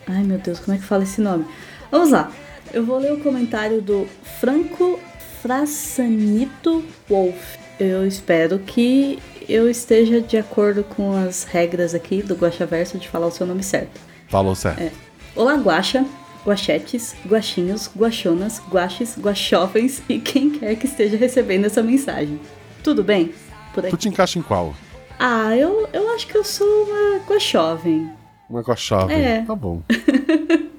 Ai meu Deus, como é que fala esse nome? Vamos lá. Eu vou ler o comentário do Franco Frassanito Wolf. Eu espero que eu esteja de acordo com as regras aqui do Guaxaverso de falar o seu nome certo. Falou certo. É. Olá, Guaxa, Guachetes, Guaxinhos, Guaxonas, Guaches, Guaxovens e quem quer que esteja recebendo essa mensagem. Tudo bem? Por Tu aqui. te encaixa em qual? Ah, eu, eu acho que eu sou uma Guaxovem. Uma chave. É. Tá bom. [laughs]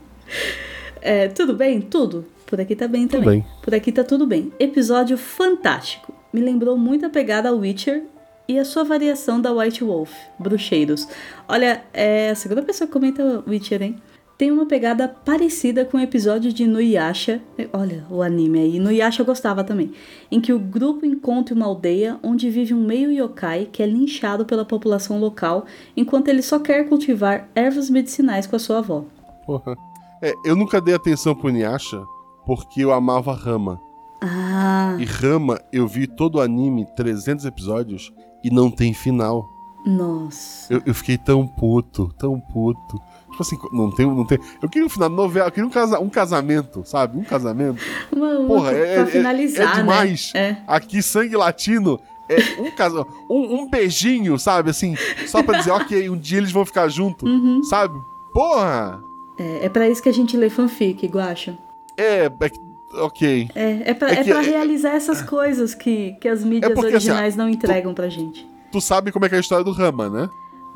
É, tudo bem? Tudo. Por aqui tá bem Tudo também. bem. Por aqui tá tudo bem. Episódio fantástico. Me lembrou muito a pegada ao Witcher e a sua variação da White Wolf, Bruxeiros. Olha, é a segunda pessoa que comenta Witcher, hein? Tem uma pegada parecida com o episódio de Nuyasha. Olha, o anime aí. Nuyasha eu gostava também. Em que o grupo encontra uma aldeia onde vive um meio yokai que é linchado pela população local enquanto ele só quer cultivar ervas medicinais com a sua avó. Porra. É, eu nunca dei atenção pro Inuyasha porque eu amava Rama. Ah, E Rama, eu vi todo o anime, 300 episódios, e não tem final. nossa. Eu, eu fiquei tão puto, tão puto. Tipo assim, não tem, não tem. Eu queria um final de novela, eu queria um, casa, um casamento, sabe? Um casamento. Uma, Porra, é, pra é- finalizar, é demais. né? Aqui, sangue latino. É um, casa, um, um beijinho, sabe? Assim, só pra dizer, [laughs] ok, um dia eles vão ficar juntos, Uhum. sabe? Porra! É, é pra isso que a gente lê fanfic, Guacha. É, é ok. É, é pra, É é que- pra é- realizar essas coisas que, que as mídias porque, assim, originais não entregam pra gente. Tu sabe como é que é a história do Rama, né?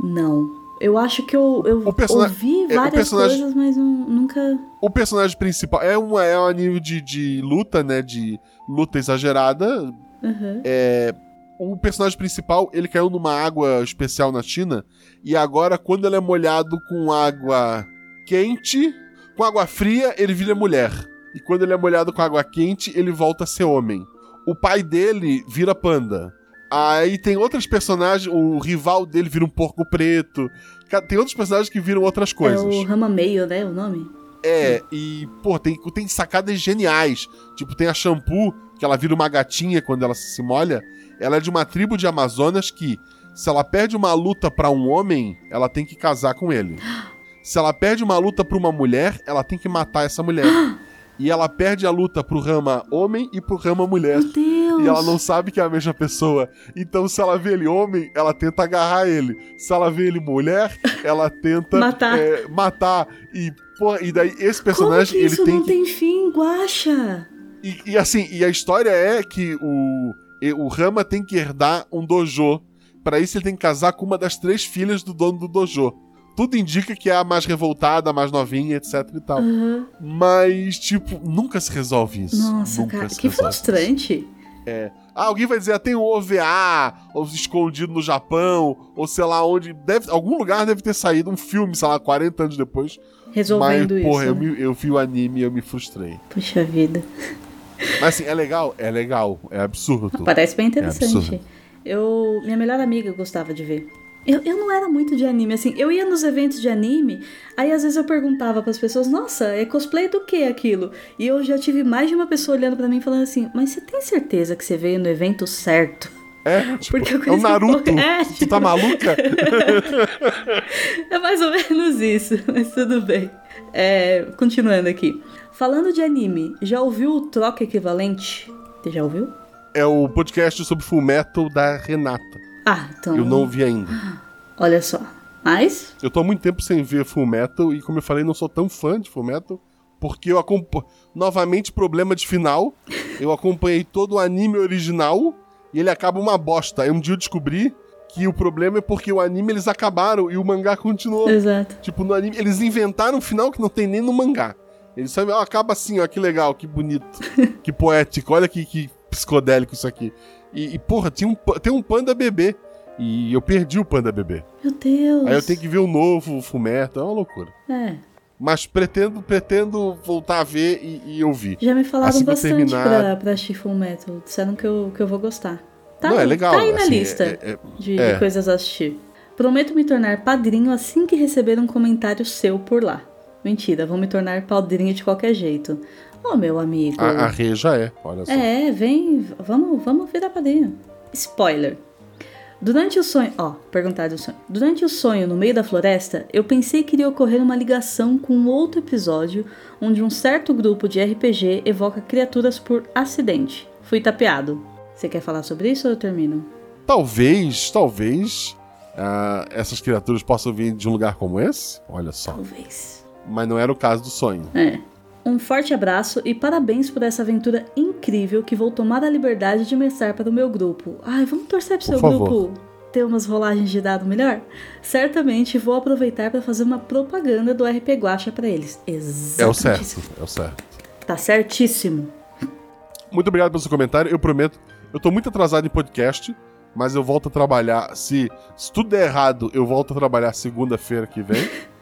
Não. Eu acho que eu, eu ouvi é, várias coisas, mas não- nunca. O personagem principal é um, é um anime de, de luta, né? De luta exagerada. Uhum. É, o personagem principal, ele caiu numa água especial na China, e agora, quando ele é molhado com água quente, com água fria, ele vira mulher. E quando ele é molhado com água quente, ele volta a ser homem. O pai dele vira panda. Aí tem outros personagens, o rival dele vira um porco preto. Tem outros personagens que viram outras coisas. É o Rama Meio, né? O nome? É, e, pô, tem, tem sacadas geniais. Tipo, tem a Shampoo, que ela vira uma gatinha quando ela se molha. Ela é de uma tribo de Amazonas que, se ela perde uma luta pra um homem, ela tem que casar com ele. Se ela perde uma luta pra uma mulher, ela tem que matar essa mulher. [gasps] E ela perde a luta pro rama homem e pro rama mulher. Meu Deus! E ela não sabe que é a mesma pessoa. Então, se ela vê ele homem, ela tenta agarrar ele. Se ela vê ele mulher, ela tenta Matar. é, matar. E, pô, e daí esse Como personagem, que ele isso tem não que. tem fim, Guaxa? E, e assim, e a história é que o, o Rama tem que herdar um dojo. Pra isso, ele tem que casar com uma das três filhas do dono do dojo. Tudo indica que é a mais revoltada, a mais novinha, etc e tal. Aham. Mas, tipo, nunca se resolve isso. Nossa, nunca cara, que resolve isso. Frustrante. Ah, alguém vai dizer, ah, tem um OVA, ou escondido no Japão, ou sei lá onde. Deve, algum lugar deve ter saído um filme, sei lá, 40 anos depois. Resolvendo mas, porra, isso. eu, me- eu vi o anime e eu me frustrei. Puxa vida. Mas assim, é legal? É legal. É absurdo. Parece bem É interessante. absurdo. eu, minha melhor amiga gostava de ver. Eu, eu não era muito de anime, assim, eu ia nos eventos de anime, aí às vezes eu perguntava pras pessoas, nossa, é cosplay do que aquilo? E eu já tive mais de uma pessoa olhando pra mim falando assim, mas você tem certeza que você veio no evento certo? É, [laughs] tipo, Porque eu é o Naruto. pouco- [laughs] É, Tu tipo- tá maluca? [laughs] É mais ou menos isso, mas tudo bem. É, continuando aqui. Falando de anime, já ouviu o Troca Equivalente? Você já ouviu? é o podcast sobre Full Metal da Renata. Ah, então. Eu não ouvi ainda. Olha só. Mas. Eu tô há muito tempo sem ver Full Metal e, como eu falei, não sou tão fã de Full Metal. Porque eu acompanho. Novamente, problema de final. Eu acompanhei todo o anime original e ele acaba uma bosta. Aí um dia eu descobri que o problema é porque o anime eles acabaram e o mangá continuou. Exato. Tipo, no anime, eles inventaram um final que não tem nem no mangá. Eles sabem, ó, acaba assim, ó, que legal, que bonito, [laughs] que poético, olha que, que psicodélico isso aqui. E, e, porra, tinha um, tem um panda bebê. E eu perdi o panda bebê. Meu Deus. Aí eu tenho que ver o novo, o Fumeto, é uma loucura. É. Mas pretendo, pretendo voltar a ver e, e ouvir. Já me falaram Assim bastante terminar- pra, pra assistir Full Metal. Disseram que eu, que eu vou gostar. Tá, Não, é legal, Tá aí na assim, lista é- é- de, é. de coisas a assistir. Prometo me tornar padrinho assim que receber um comentário seu por lá. Mentira, vou me tornar padrinho de qualquer jeito. Ô, meu amigo. A, a Rê já é, olha só. É, vem, vamos, vamos virar padrinho. Spoiler. Durante o sonho, ó, perguntar do sonho. Durante o sonho no meio da floresta, eu pensei que iria ocorrer uma ligação com um outro episódio onde um certo grupo de RPG evoca criaturas por acidente. Fui tapeado. Você quer falar sobre isso ou eu termino? Talvez, talvez, ah, essas criaturas possam vir de um lugar como esse. Olha só. Talvez. Mas não era o caso do sonho. É. Um forte abraço e parabéns por essa aventura incrível que vou tomar a liberdade de mestrar para o meu grupo. Ai, vamos torcer pro Por seu favor. grupo ter umas rolagens de dado melhor? Certamente vou aproveitar para fazer uma propaganda do RP Guacha para eles. Exatamente. É o certo, é o certo. Tá certíssimo. Muito obrigado pelo seu comentário. Eu prometo, eu tô muito atrasado em podcast, mas eu volto a trabalhar. Se, se tudo der errado, eu volto a trabalhar segunda-feira que vem. [laughs]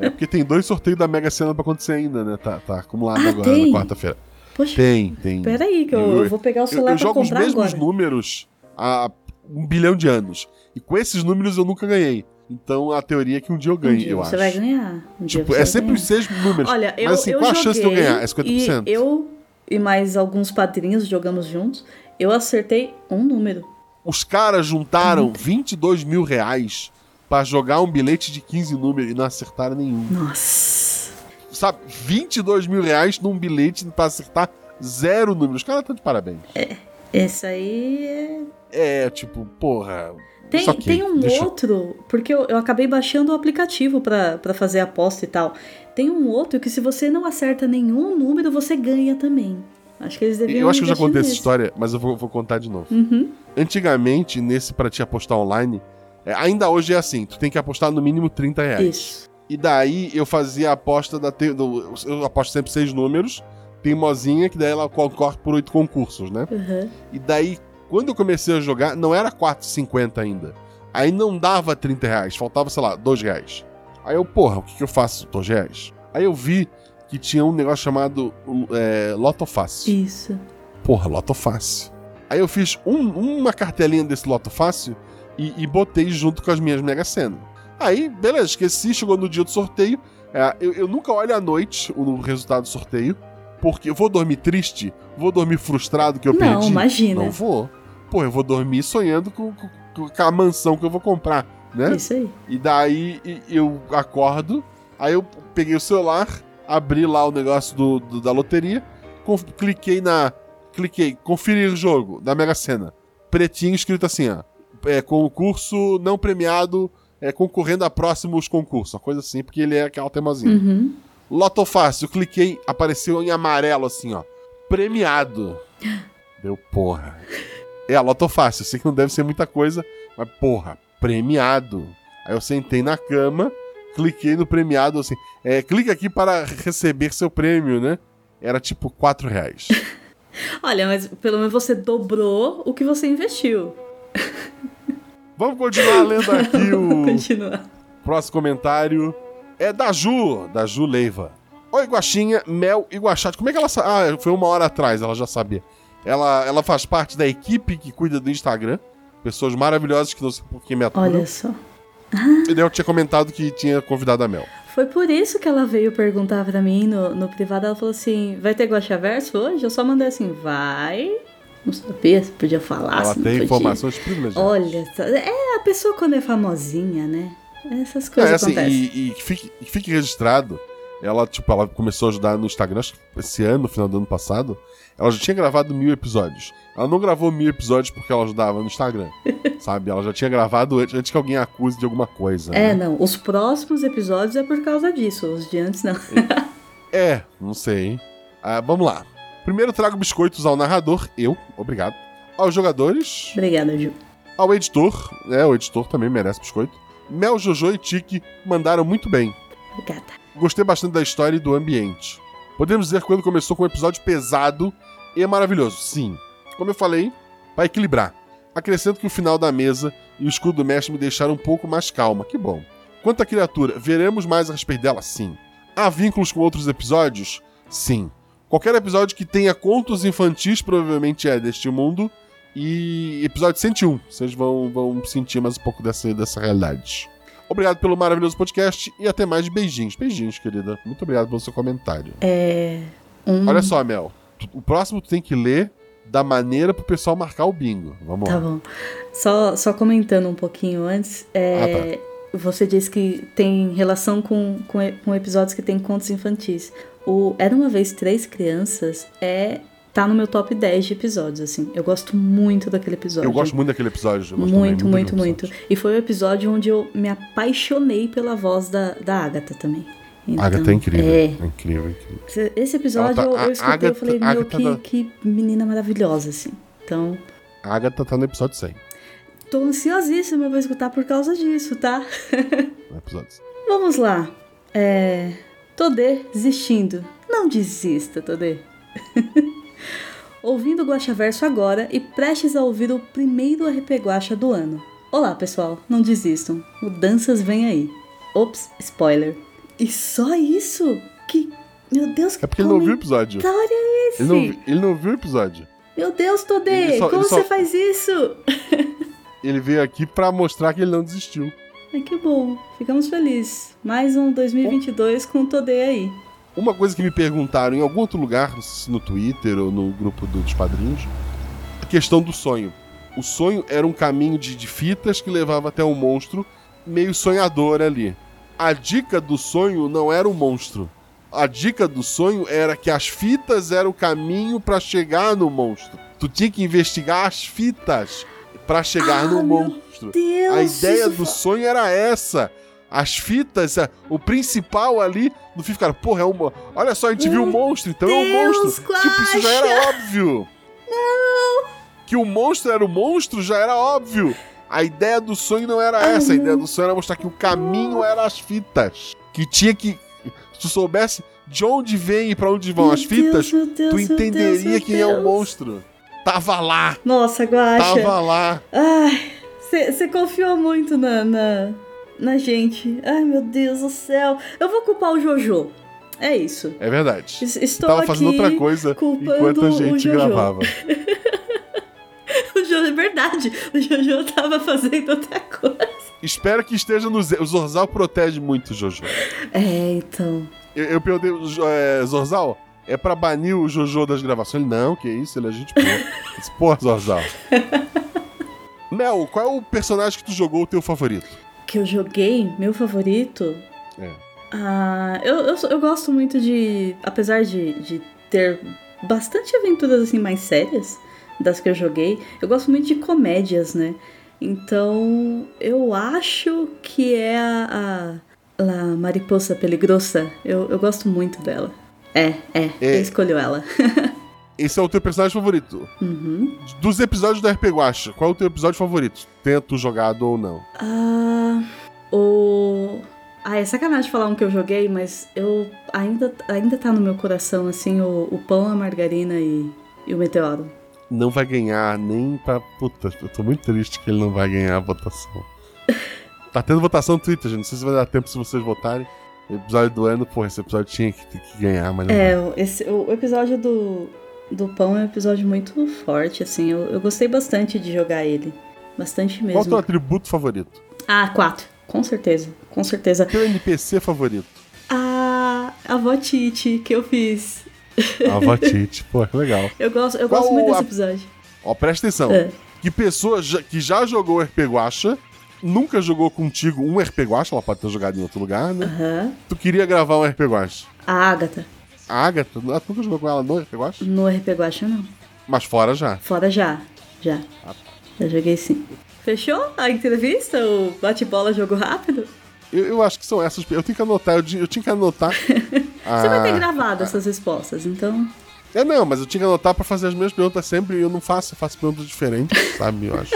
é porque tem dois sorteios da Mega Sena pra acontecer ainda, né? Tá, tá acumulado Ah, agora tem? na quarta-feira. Poxa, Tem, tem. peraí que eu, eu vou pegar o eu, celular eu pra jogo os comprar mesmos agora. números há um bilhão de anos. E com esses números eu nunca ganhei. Então a teoria é que um dia eu Um ganhe, dia eu você acho. vai ganhar. Um dia Tipo, você é vai sempre ganhar. os seis números. Olha, eu, Mas assim, eu qual a chance de eu ganhar? É 50%. E eu e mais alguns padrinhos jogamos juntos. Eu acertei um número. Os caras juntaram 22 mil reais pra jogar um bilhete de 15 números e não acertaram nenhum. Nossa. Sabe, 22 mil reais num bilhete pra acertar zero números. Os caras estão de parabéns. Esse aí é. É, tipo, porra. Tem, que, tem um deixa- outro, porque eu, eu acabei baixando o aplicativo pra pra fazer aposta e tal. Tem um outro que se você não acerta nenhum número, você ganha também. Acho que eles deviam Eu acho que eu já contei essa nesse. história, mas eu vou, vou contar de novo. Uhum. Antigamente, nesse pra te apostar online, é, ainda hoje é assim, tu tem que apostar no mínimo 30 reais. Isso. E daí eu fazia a aposta da. te- do- eu aposto sempre seis números. Teimosinha, que daí ela concorre por oito concursos, né? Uhum. E daí, Quando eu comecei a jogar, não era 4,50 ainda. Aí não dava 30 reais, faltava, sei lá, 2 reais. Aí eu, porra, o que, que eu faço com 2 reais? Aí eu vi que tinha um negócio chamado é, Loto Fácil. Isso. Porra, Loto Fácil. Aí eu fiz um- uma cartelinha desse Loto Fácil e, e botei junto com as minhas Mega Sena. Aí, beleza, esqueci, chegou no dia do sorteio. É, eu, eu nunca olho à noite o resultado do sorteio, porque eu vou dormir triste, vou dormir frustrado que eu Não, perdi. imagina. Não vou. Pô, eu vou dormir sonhando com, com- com a mansão que eu vou comprar, né? Isso aí. E daí e- eu acordo, aí eu peguei o celular, abri lá o negócio do, do- da loteria, cliquei na. Cliquei, conferir jogo da Mega Sena. Pretinho escrito assim, ó. É, concurso não premiado, é, concorrendo a próximos concursos. Uma coisa assim, porque ele é aquela teimosinha. Uhum. Loto Fácil, cliquei, apareceu em amarelo assim, ó. Premiado. Deu porra. É, a Loto Fácil, eu sei que não deve ser muita coisa, mas porra, premiado. Aí eu sentei na cama, cliquei no premiado assim. É, clica aqui para receber seu prêmio, né? Era tipo 4 reais. [laughs] Olha, mas pelo menos você dobrou o que você investiu. Vamos continuar lendo aqui o [laughs] Continua. próximo comentário. É da Ju, da Ju Leiva. Oi, Guaxinha, Mel e Guaxate. Como é que ela sabe? Ah, foi uma hora atrás, ela já sabia. Ela, ela faz parte da equipe que cuida do Instagram. Pessoas maravilhosas que não sei por que me aturam. Olha só. E eu tinha comentado que tinha convidado a Mel. Foi por isso que ela veio perguntar pra mim no, no privado. Ela falou assim: vai ter Guaxaverso hoje? Eu só mandei assim: vai. Não sabia se podia falar. ela tem podia. informações privilegiadas. Olha, é a pessoa quando é famosinha, né? Essas É, coisas assim, acontecem. e, e que fique, que fique registrado, ela, tipo, ela começou a ajudar no Instagram, acho que esse ano, no final do ano passado, ela já tinha gravado mil episódios. Ela não gravou mil episódios porque ela ajudava no Instagram, [laughs] sabe? Ela já tinha gravado antes, antes que alguém a acuse de alguma coisa. É, né? não. Os próximos episódios é por causa disso. Os de antes não. É, não sei. hein? Ah, vamos lá. Primeiro trago biscoitos ao narrador, eu, obrigado. Aos jogadores, Obrigada, Ju. ao editor, né? O editor também merece biscoito. Mel, Jojo e Tiki mandaram muito bem. Obrigada. Gostei bastante da história e do ambiente. Podemos dizer que quando começou com um episódio pesado e maravilhoso. Sim. Como eu falei, para equilibrar. Acrescento que o final da mesa e o escudo do mestre me deixaram um pouco mais calma. Que bom. Quanto à criatura, veremos mais a respeito dela? Sim. Há vínculos com outros episódios? Sim. Qualquer episódio que tenha contos infantis provavelmente é deste mundo. E episódio 101. Vocês vão, vão sentir mais um pouco dessa, dessa realidade. Obrigado pelo maravilhoso podcast e até mais beijinhos. Beijinhos, querida. Muito obrigado pelo seu comentário. É. Um... Olha só, Mel. tu- O próximo tu tem que ler da maneira pro pessoal marcar o bingo. Vamos Tá lá. bom. Só, só comentando um pouquinho antes, é, você disse que tem relação com, com, com episódios que tem contos infantis. O Era Uma Vez Três Crianças é tá no meu top 10 de episódios, assim. Eu gosto muito daquele episódio. Eu gosto muito daquele episódio. eu Muito, também muito, muito. episódio. E foi o episódio onde eu me apaixonei pela voz da, da Agatha também. Então, Agatha é incrível. É, É incrível, incrível. esse episódio tá- eu, eu escutei e Agatha- falei, meu, que, da- que menina maravilhosa, assim. Então, A Agatha tá no episódio 100. tô ansiosíssima pra escutar por causa disso, tá? No [laughs] episódio 100. Vamos lá. É. Todê desistindo. Não desista, Todê. [laughs] Ouvindo o Guaxaverso agora e prestes a ouvir o primeiro RP Guaxa do ano. Olá, pessoal, não desistam. Mudanças vêm aí. Ops, spoiler. E só isso? Que. Meu Deus, que É porque ele não viu o episódio. comentário é esse? Ele não, ele não viu o episódio. Meu Deus, Todê, só- como só- você faz isso? [laughs] Ele veio aqui pra mostrar que ele não desistiu. Ai, que bom. Ficamos felizes. Mais um 2022 com o Todê aí. Uma coisa que me perguntaram em algum outro lugar, no Twitter ou no grupo dos padrinhos, a questão do sonho. O sonho era um caminho de, de fitas que levava até um monstro meio sonhador ali. A dica do sonho não era o monstro. A dica do sonho era que as fitas eram o caminho pra chegar no monstro. Tu tinha que investigar as fitas pra chegar Ah, no meu monstro. Deus, A ideia do sonho era essa. As fitas, o principal ali no fim ficaram, porra, é uma. Olha só, a gente viu o monstro, então é um Deus, monstro. Tipo, isso já era óbvio. Que o monstro era o monstro já era óbvio. A ideia do sonho não era essa. A ideia do sonho era mostrar que o caminho era as fitas. Que tinha que. Se tu soubesse de onde vem e pra onde vão Meu as fitas, Deus, meu Deus, tu meu entenderia Deus, meu quem é o Deus. monstro. Tava lá! Nossa, Guaxa. Tava lá! Ai, você confiou muito na, na, na gente. Ai, meu Deus do céu. Eu vou culpar o Jojo. É isso. É verdade. Es- Estou Tava fazendo outra coisa enquanto a gente gravava. [laughs] O Jojo, é verdade. O Jojo tava fazendo outra coisa. Espero que esteja no. O Zorzal protege muito o Jojo. É, então. Eu, eu perguntei, é, Zorzal, é pra banir o Jojo das gravações? Ele, não, que isso, ele é gente boa. [laughs] Porra, Zorzal. [laughs] Mel, qual é o personagem que tu jogou o teu favorito? Que eu joguei, meu favorito. É. Ah, eu, eu, eu gosto muito de. Apesar de, de ter bastante aventuras assim mais sérias das que eu joguei, eu gosto muito de comédias, né? Então eu acho que é a. a La Mariposa Peligrosa. Eu, eu gosto muito dela. É, é, É. eu escolho ela. [laughs] Esse é o teu personagem favorito. Uhum. Dos episódios da RP Guacha, qual é o teu episódio favorito? Tento jogado ou não? Ah, o. Ah, é sacanagem falar um que eu joguei, mas eu ainda, ainda tá no meu coração, assim, o, o pão, a margarina e, e o meteoro. Não vai ganhar nem pra. Puta, eu tô muito triste que ele não vai ganhar a votação. [laughs] tá tendo votação no Twitter, gente. Não sei se vai dar tempo se vocês votarem. Episódio do ano, porra, esse episódio tinha que, que ganhar, mas não É, esse, o episódio do, do pão é um episódio muito forte, assim. Eu, eu gostei bastante de jogar ele. Bastante Qual é o teu mesmo. atributo favorito? Ah, quatro. Com certeza. Com certeza. Teu NPC favorito? A, a avó Titi que eu fiz. A avó Tite. Pô, que legal. [laughs] Eu gosto, eu Qual gosto muito desse a- episódio. Ó, presta atenção. É. Que pessoa já- que já jogou RP Guacha, nunca jogou contigo um RP Guacha, ela pode ter jogado em outro lugar, né? Aham. Tu queria gravar um RP Guacha. A Agatha. A Agatha, tu nunca jogou com ela no RP Guacha? No RP Guacha, não. Mas fora já. Fora já. Já. Já joguei sim. Fechou a entrevista? O bate-bola jogo rápido? Eu, eu acho que são essas. Eu tenho que anotar, eu, eu tinha que anotar. [laughs] Você vai ter Ah, gravado essas respostas, então. É, não, mas eu tinha que anotar pra fazer as mesmas perguntas sempre e eu não faço, eu faço perguntas diferentes, [laughs] sabe? Eu acho.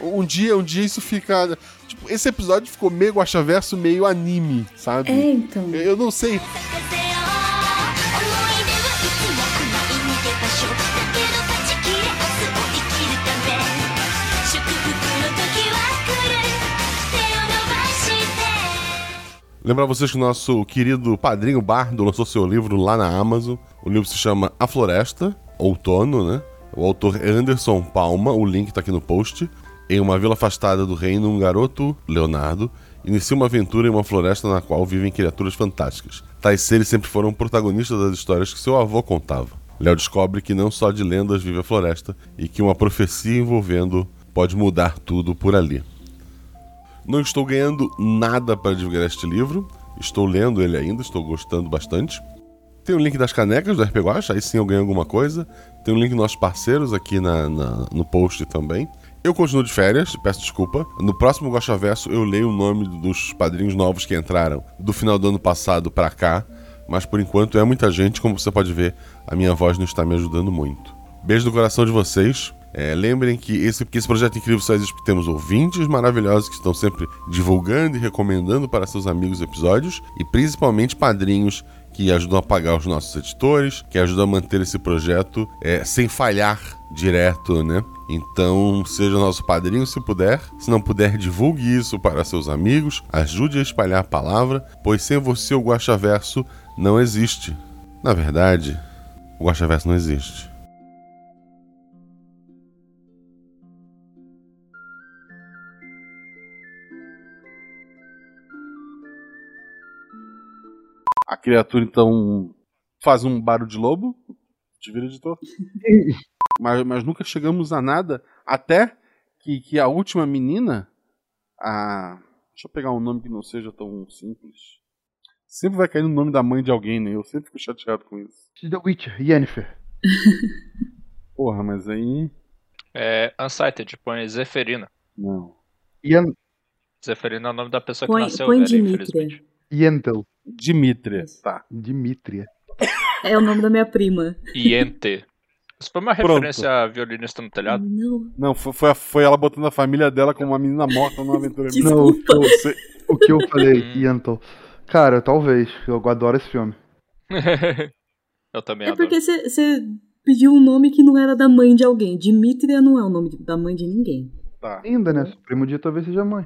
Um dia, um dia isso fica. Tipo, esse episódio ficou meio guachaverso, meio anime, sabe? É, então. Eu, eu não sei. Lembrar vocês que o nosso querido padrinho Bardo lançou seu livro lá na Amazon. O livro se chama A Floresta, Outono, né? O autor é Anderson Palma, o link tá aqui no post. Em uma vila afastada do reino, um garoto, Leonardo, inicia uma aventura em uma floresta na qual vivem criaturas fantásticas. Tais seres sempre foram protagonistas das histórias que seu avô contava. Léo descobre que não só de lendas vive a floresta e que uma profecia envolvendo pode mudar tudo por ali. Não estou ganhando nada para divulgar este livro. Estou lendo ele ainda, estou gostando bastante. Tem o link das canecas do RP Guacha, aí sim eu ganho alguma coisa. Tem o link dos nossos parceiros aqui na, na- no post também. Eu continuo de férias, peço desculpa. No próximo Guacha Verso eu leio o nome dos padrinhos novos que entraram do final do ano passado para cá. Mas por enquanto é muita gente, como você pode ver, a minha voz não está me ajudando muito. Beijo do coração de vocês. É, lembrem que esse, que esse projeto incrível só existe porque temos ouvintes maravilhosos que estão sempre divulgando e recomendando para seus amigos episódios e principalmente padrinhos que ajudam a pagar os nossos editores, que ajudam a manter esse projeto é, sem falhar direto, né? Então, seja nosso padrinho se puder. Se não puder, divulgue isso para seus amigos, ajude a espalhar a palavra, pois sem você o Guaxaverso não existe. Na verdade, o Guaxaverso não existe. Criatura então faz um barulho de lobo. Te vira, editor. [laughs] mas, mas nunca chegamos a nada. Até que, que a última menina. A. Deixa eu pegar um nome que não seja tão simples. Sempre vai cair no nome da mãe de alguém, né? Eu sempre fico chateado com isso. The Witcher, Yennefer. [laughs] Porra, mas aí. É Unsighted, põe Zeferina. Não. Yen... Zeferina é o nome da pessoa Põe- que nasceu põe Dimitria. infelizmente. Yentel. Dimitria. Tá. Dimitria. É o nome da minha prima. Iente. Isso foi uma Pronto. referência a violinista no telhado? Não. Não, foi, foi, foi ela botando a família dela como uma menina morta numa aventura. Não, o que eu, o que eu falei, Hum. Yentel. Cara, talvez. Eu adoro esse filme. [laughs] Eu também É adoro. porque você pediu um nome que não era da mãe de alguém. Dimitria não é o nome da mãe de ninguém. Tá. Ainda, né? Supremo dia talvez seja mãe.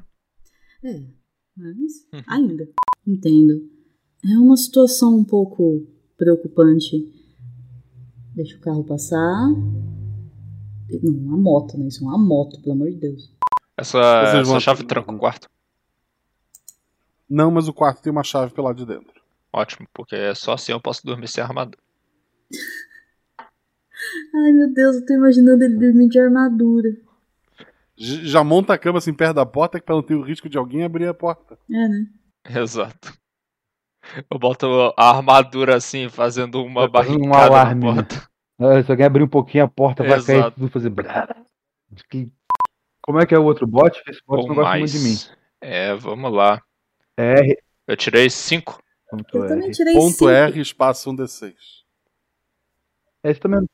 É, mas ainda. Entendo. É uma situação um pouco preocupante. Deixa o carro passar. Não, uma moto, né? Isso é uma moto, pelo amor de Deus. Essa, vão- essa chave tranca o quarto. Não, mas o quarto tem uma chave pelo lado de dentro. Ótimo, porque é só assim eu posso dormir sem armadura. [laughs] Ai, meu Deus, eu tô imaginando ele dormindo de armadura. Já monta a cama assim perto da porta que pra não ter o risco de alguém abrir a porta. É, né? [laughs] Exato. Eu boto a armadura assim, fazendo uma fazer um na alarme, né? porta. Ah, [laughs] Se alguém abrir um pouquinho a porta, vai cair Exato. tudo fazer. Como é que é o outro bot? Esse bot Ou não gosta mais. muito de mim. É, vamos lá. R. Eu tirei 5. Ponto Eu também R. tirei Ponto cinco. R, espaço 1D6. Esse também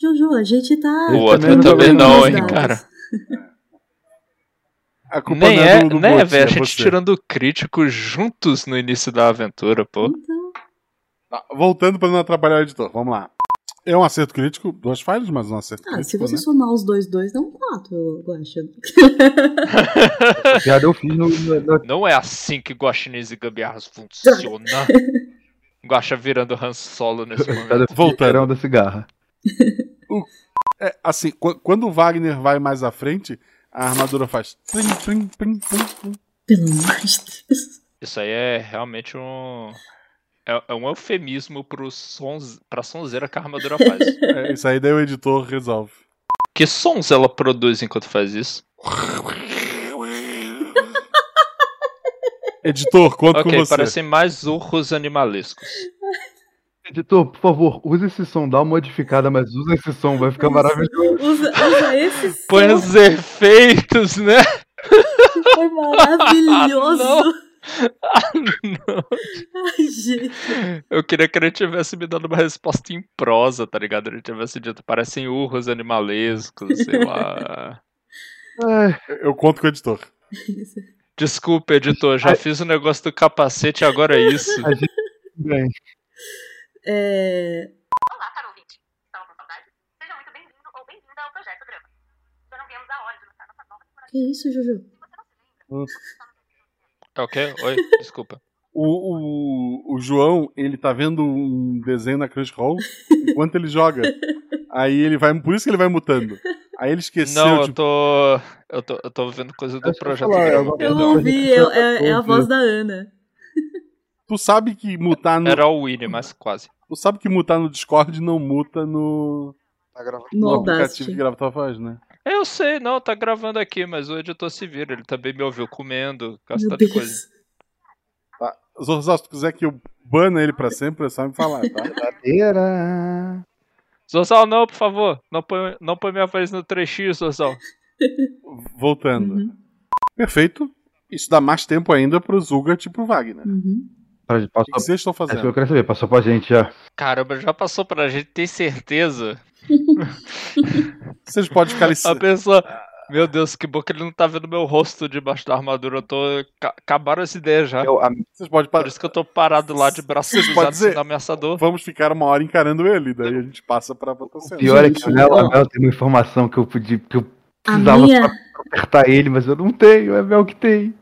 Jojo, a gente tá. O outro também não também não, hein, cara. [laughs] A culpa Nem não é, do, do né, bot, velho? A é gente você. tirando críticos juntos no início da aventura, pô. Tá, voltando pra não atrapalhar o editor, vamos lá. É um acerto crítico, duas falhas, mas um acerto ah, se crítico, você né? somar os dois dois, dá um quatro, eu acho. A piada eu fiz no, no- Não é assim que guaxinins e gambiarras funciona. [laughs] Guaxa virando Han Solo nesse [laughs] momento. cheirão da cigarra. É, assim, qu- quando o Wagner vai mais à frente, a armadura faz. Plim, plim, plim, plim, plim. Pelo amor de Deus. Isso aí é realmente um. É, é um eufemismo pro sons, pra sonzeira que a armadura faz. [laughs] É, isso aí daí o editor resolve. que sons ela produz enquanto faz isso? Editor, conta com ok, você. parecem mais urros animalescos. Editor, por favor, use esse som, dá uma modificada, mas usa esse som, vai ficar maravilhoso. Usa, usa esse Põe som os efeitos, né? foi maravilhoso. Ah, não. Ai, gente. Eu queria que ele tivesse me dado uma resposta em prosa, tá ligado? Ele tivesse dito, parecem urros animalescos, sei lá. Ai, Eu conto com o editor. Desculpa, editor, já fiz o negócio do capacete e agora é isso. bem. É, Olá, caro ouvinte. Estava com saudade? Seja muito bem-vindo ou bem-vinda ao Projeto Drama. Já não viemos a hora de lançar nossa nova temporada. que isso, Jojo? É o quê? Oi, [laughs] desculpa. O, o, o João, ele tá vendo um desenho na Crunchyroll [laughs] enquanto ele joga. Aí ele vai. Por isso que ele vai mutando. Aí ele esqueceu, Não, eu tipo, tô. Eu tô, eu tô vendo coisa do É projeto falar, eu- Eu perdão. ouvi, é, é- é a voz da Ana. tu sabe que mutar no. Era o Winnie, mas quase. Tu sabe que mutar no Discord não muta no, Tá gravando. No no aplicativo que grava tua voz, né? Eu sei, não, tá gravando aqui, mas o editor se vira. Ele também me ouviu comendo, gastando coisa. Tá. Zorzal, se tu quiser que eu bana ele pra sempre, é só me falar, tá? [laughs] Verdadeira. Zorzal, não, por favor. Não põe, não põe minha voz no 3x, Zorzal. Voltando. Uhum, Perfeito. Isso dá mais tempo ainda pro Zugat e pro Wagner. O uhum. Pra- Passou, que vocês estão é isso que eu fazendo? quero saber, passou pra gente já. Caramba, já passou pra gente ter certeza. [laughs] Vocês podem ficar ali. A pessoa. Meu Deus, que bom que ele não tá vendo meu rosto debaixo da armadura. Eu tô. ca- Acabaram as ideias já. Eu- a- Vocês podem Por pa- isso que eu tô parado lá de braços cruzados dizer- sendo ameaçador. Vamos ficar uma hora encarando ele, daí a gente passa pra cena. pior é que o ó. Abel tem uma informação que eu podia. Que eu A precisava minha, só apertar ele, mas eu não tenho, é Mel que tem.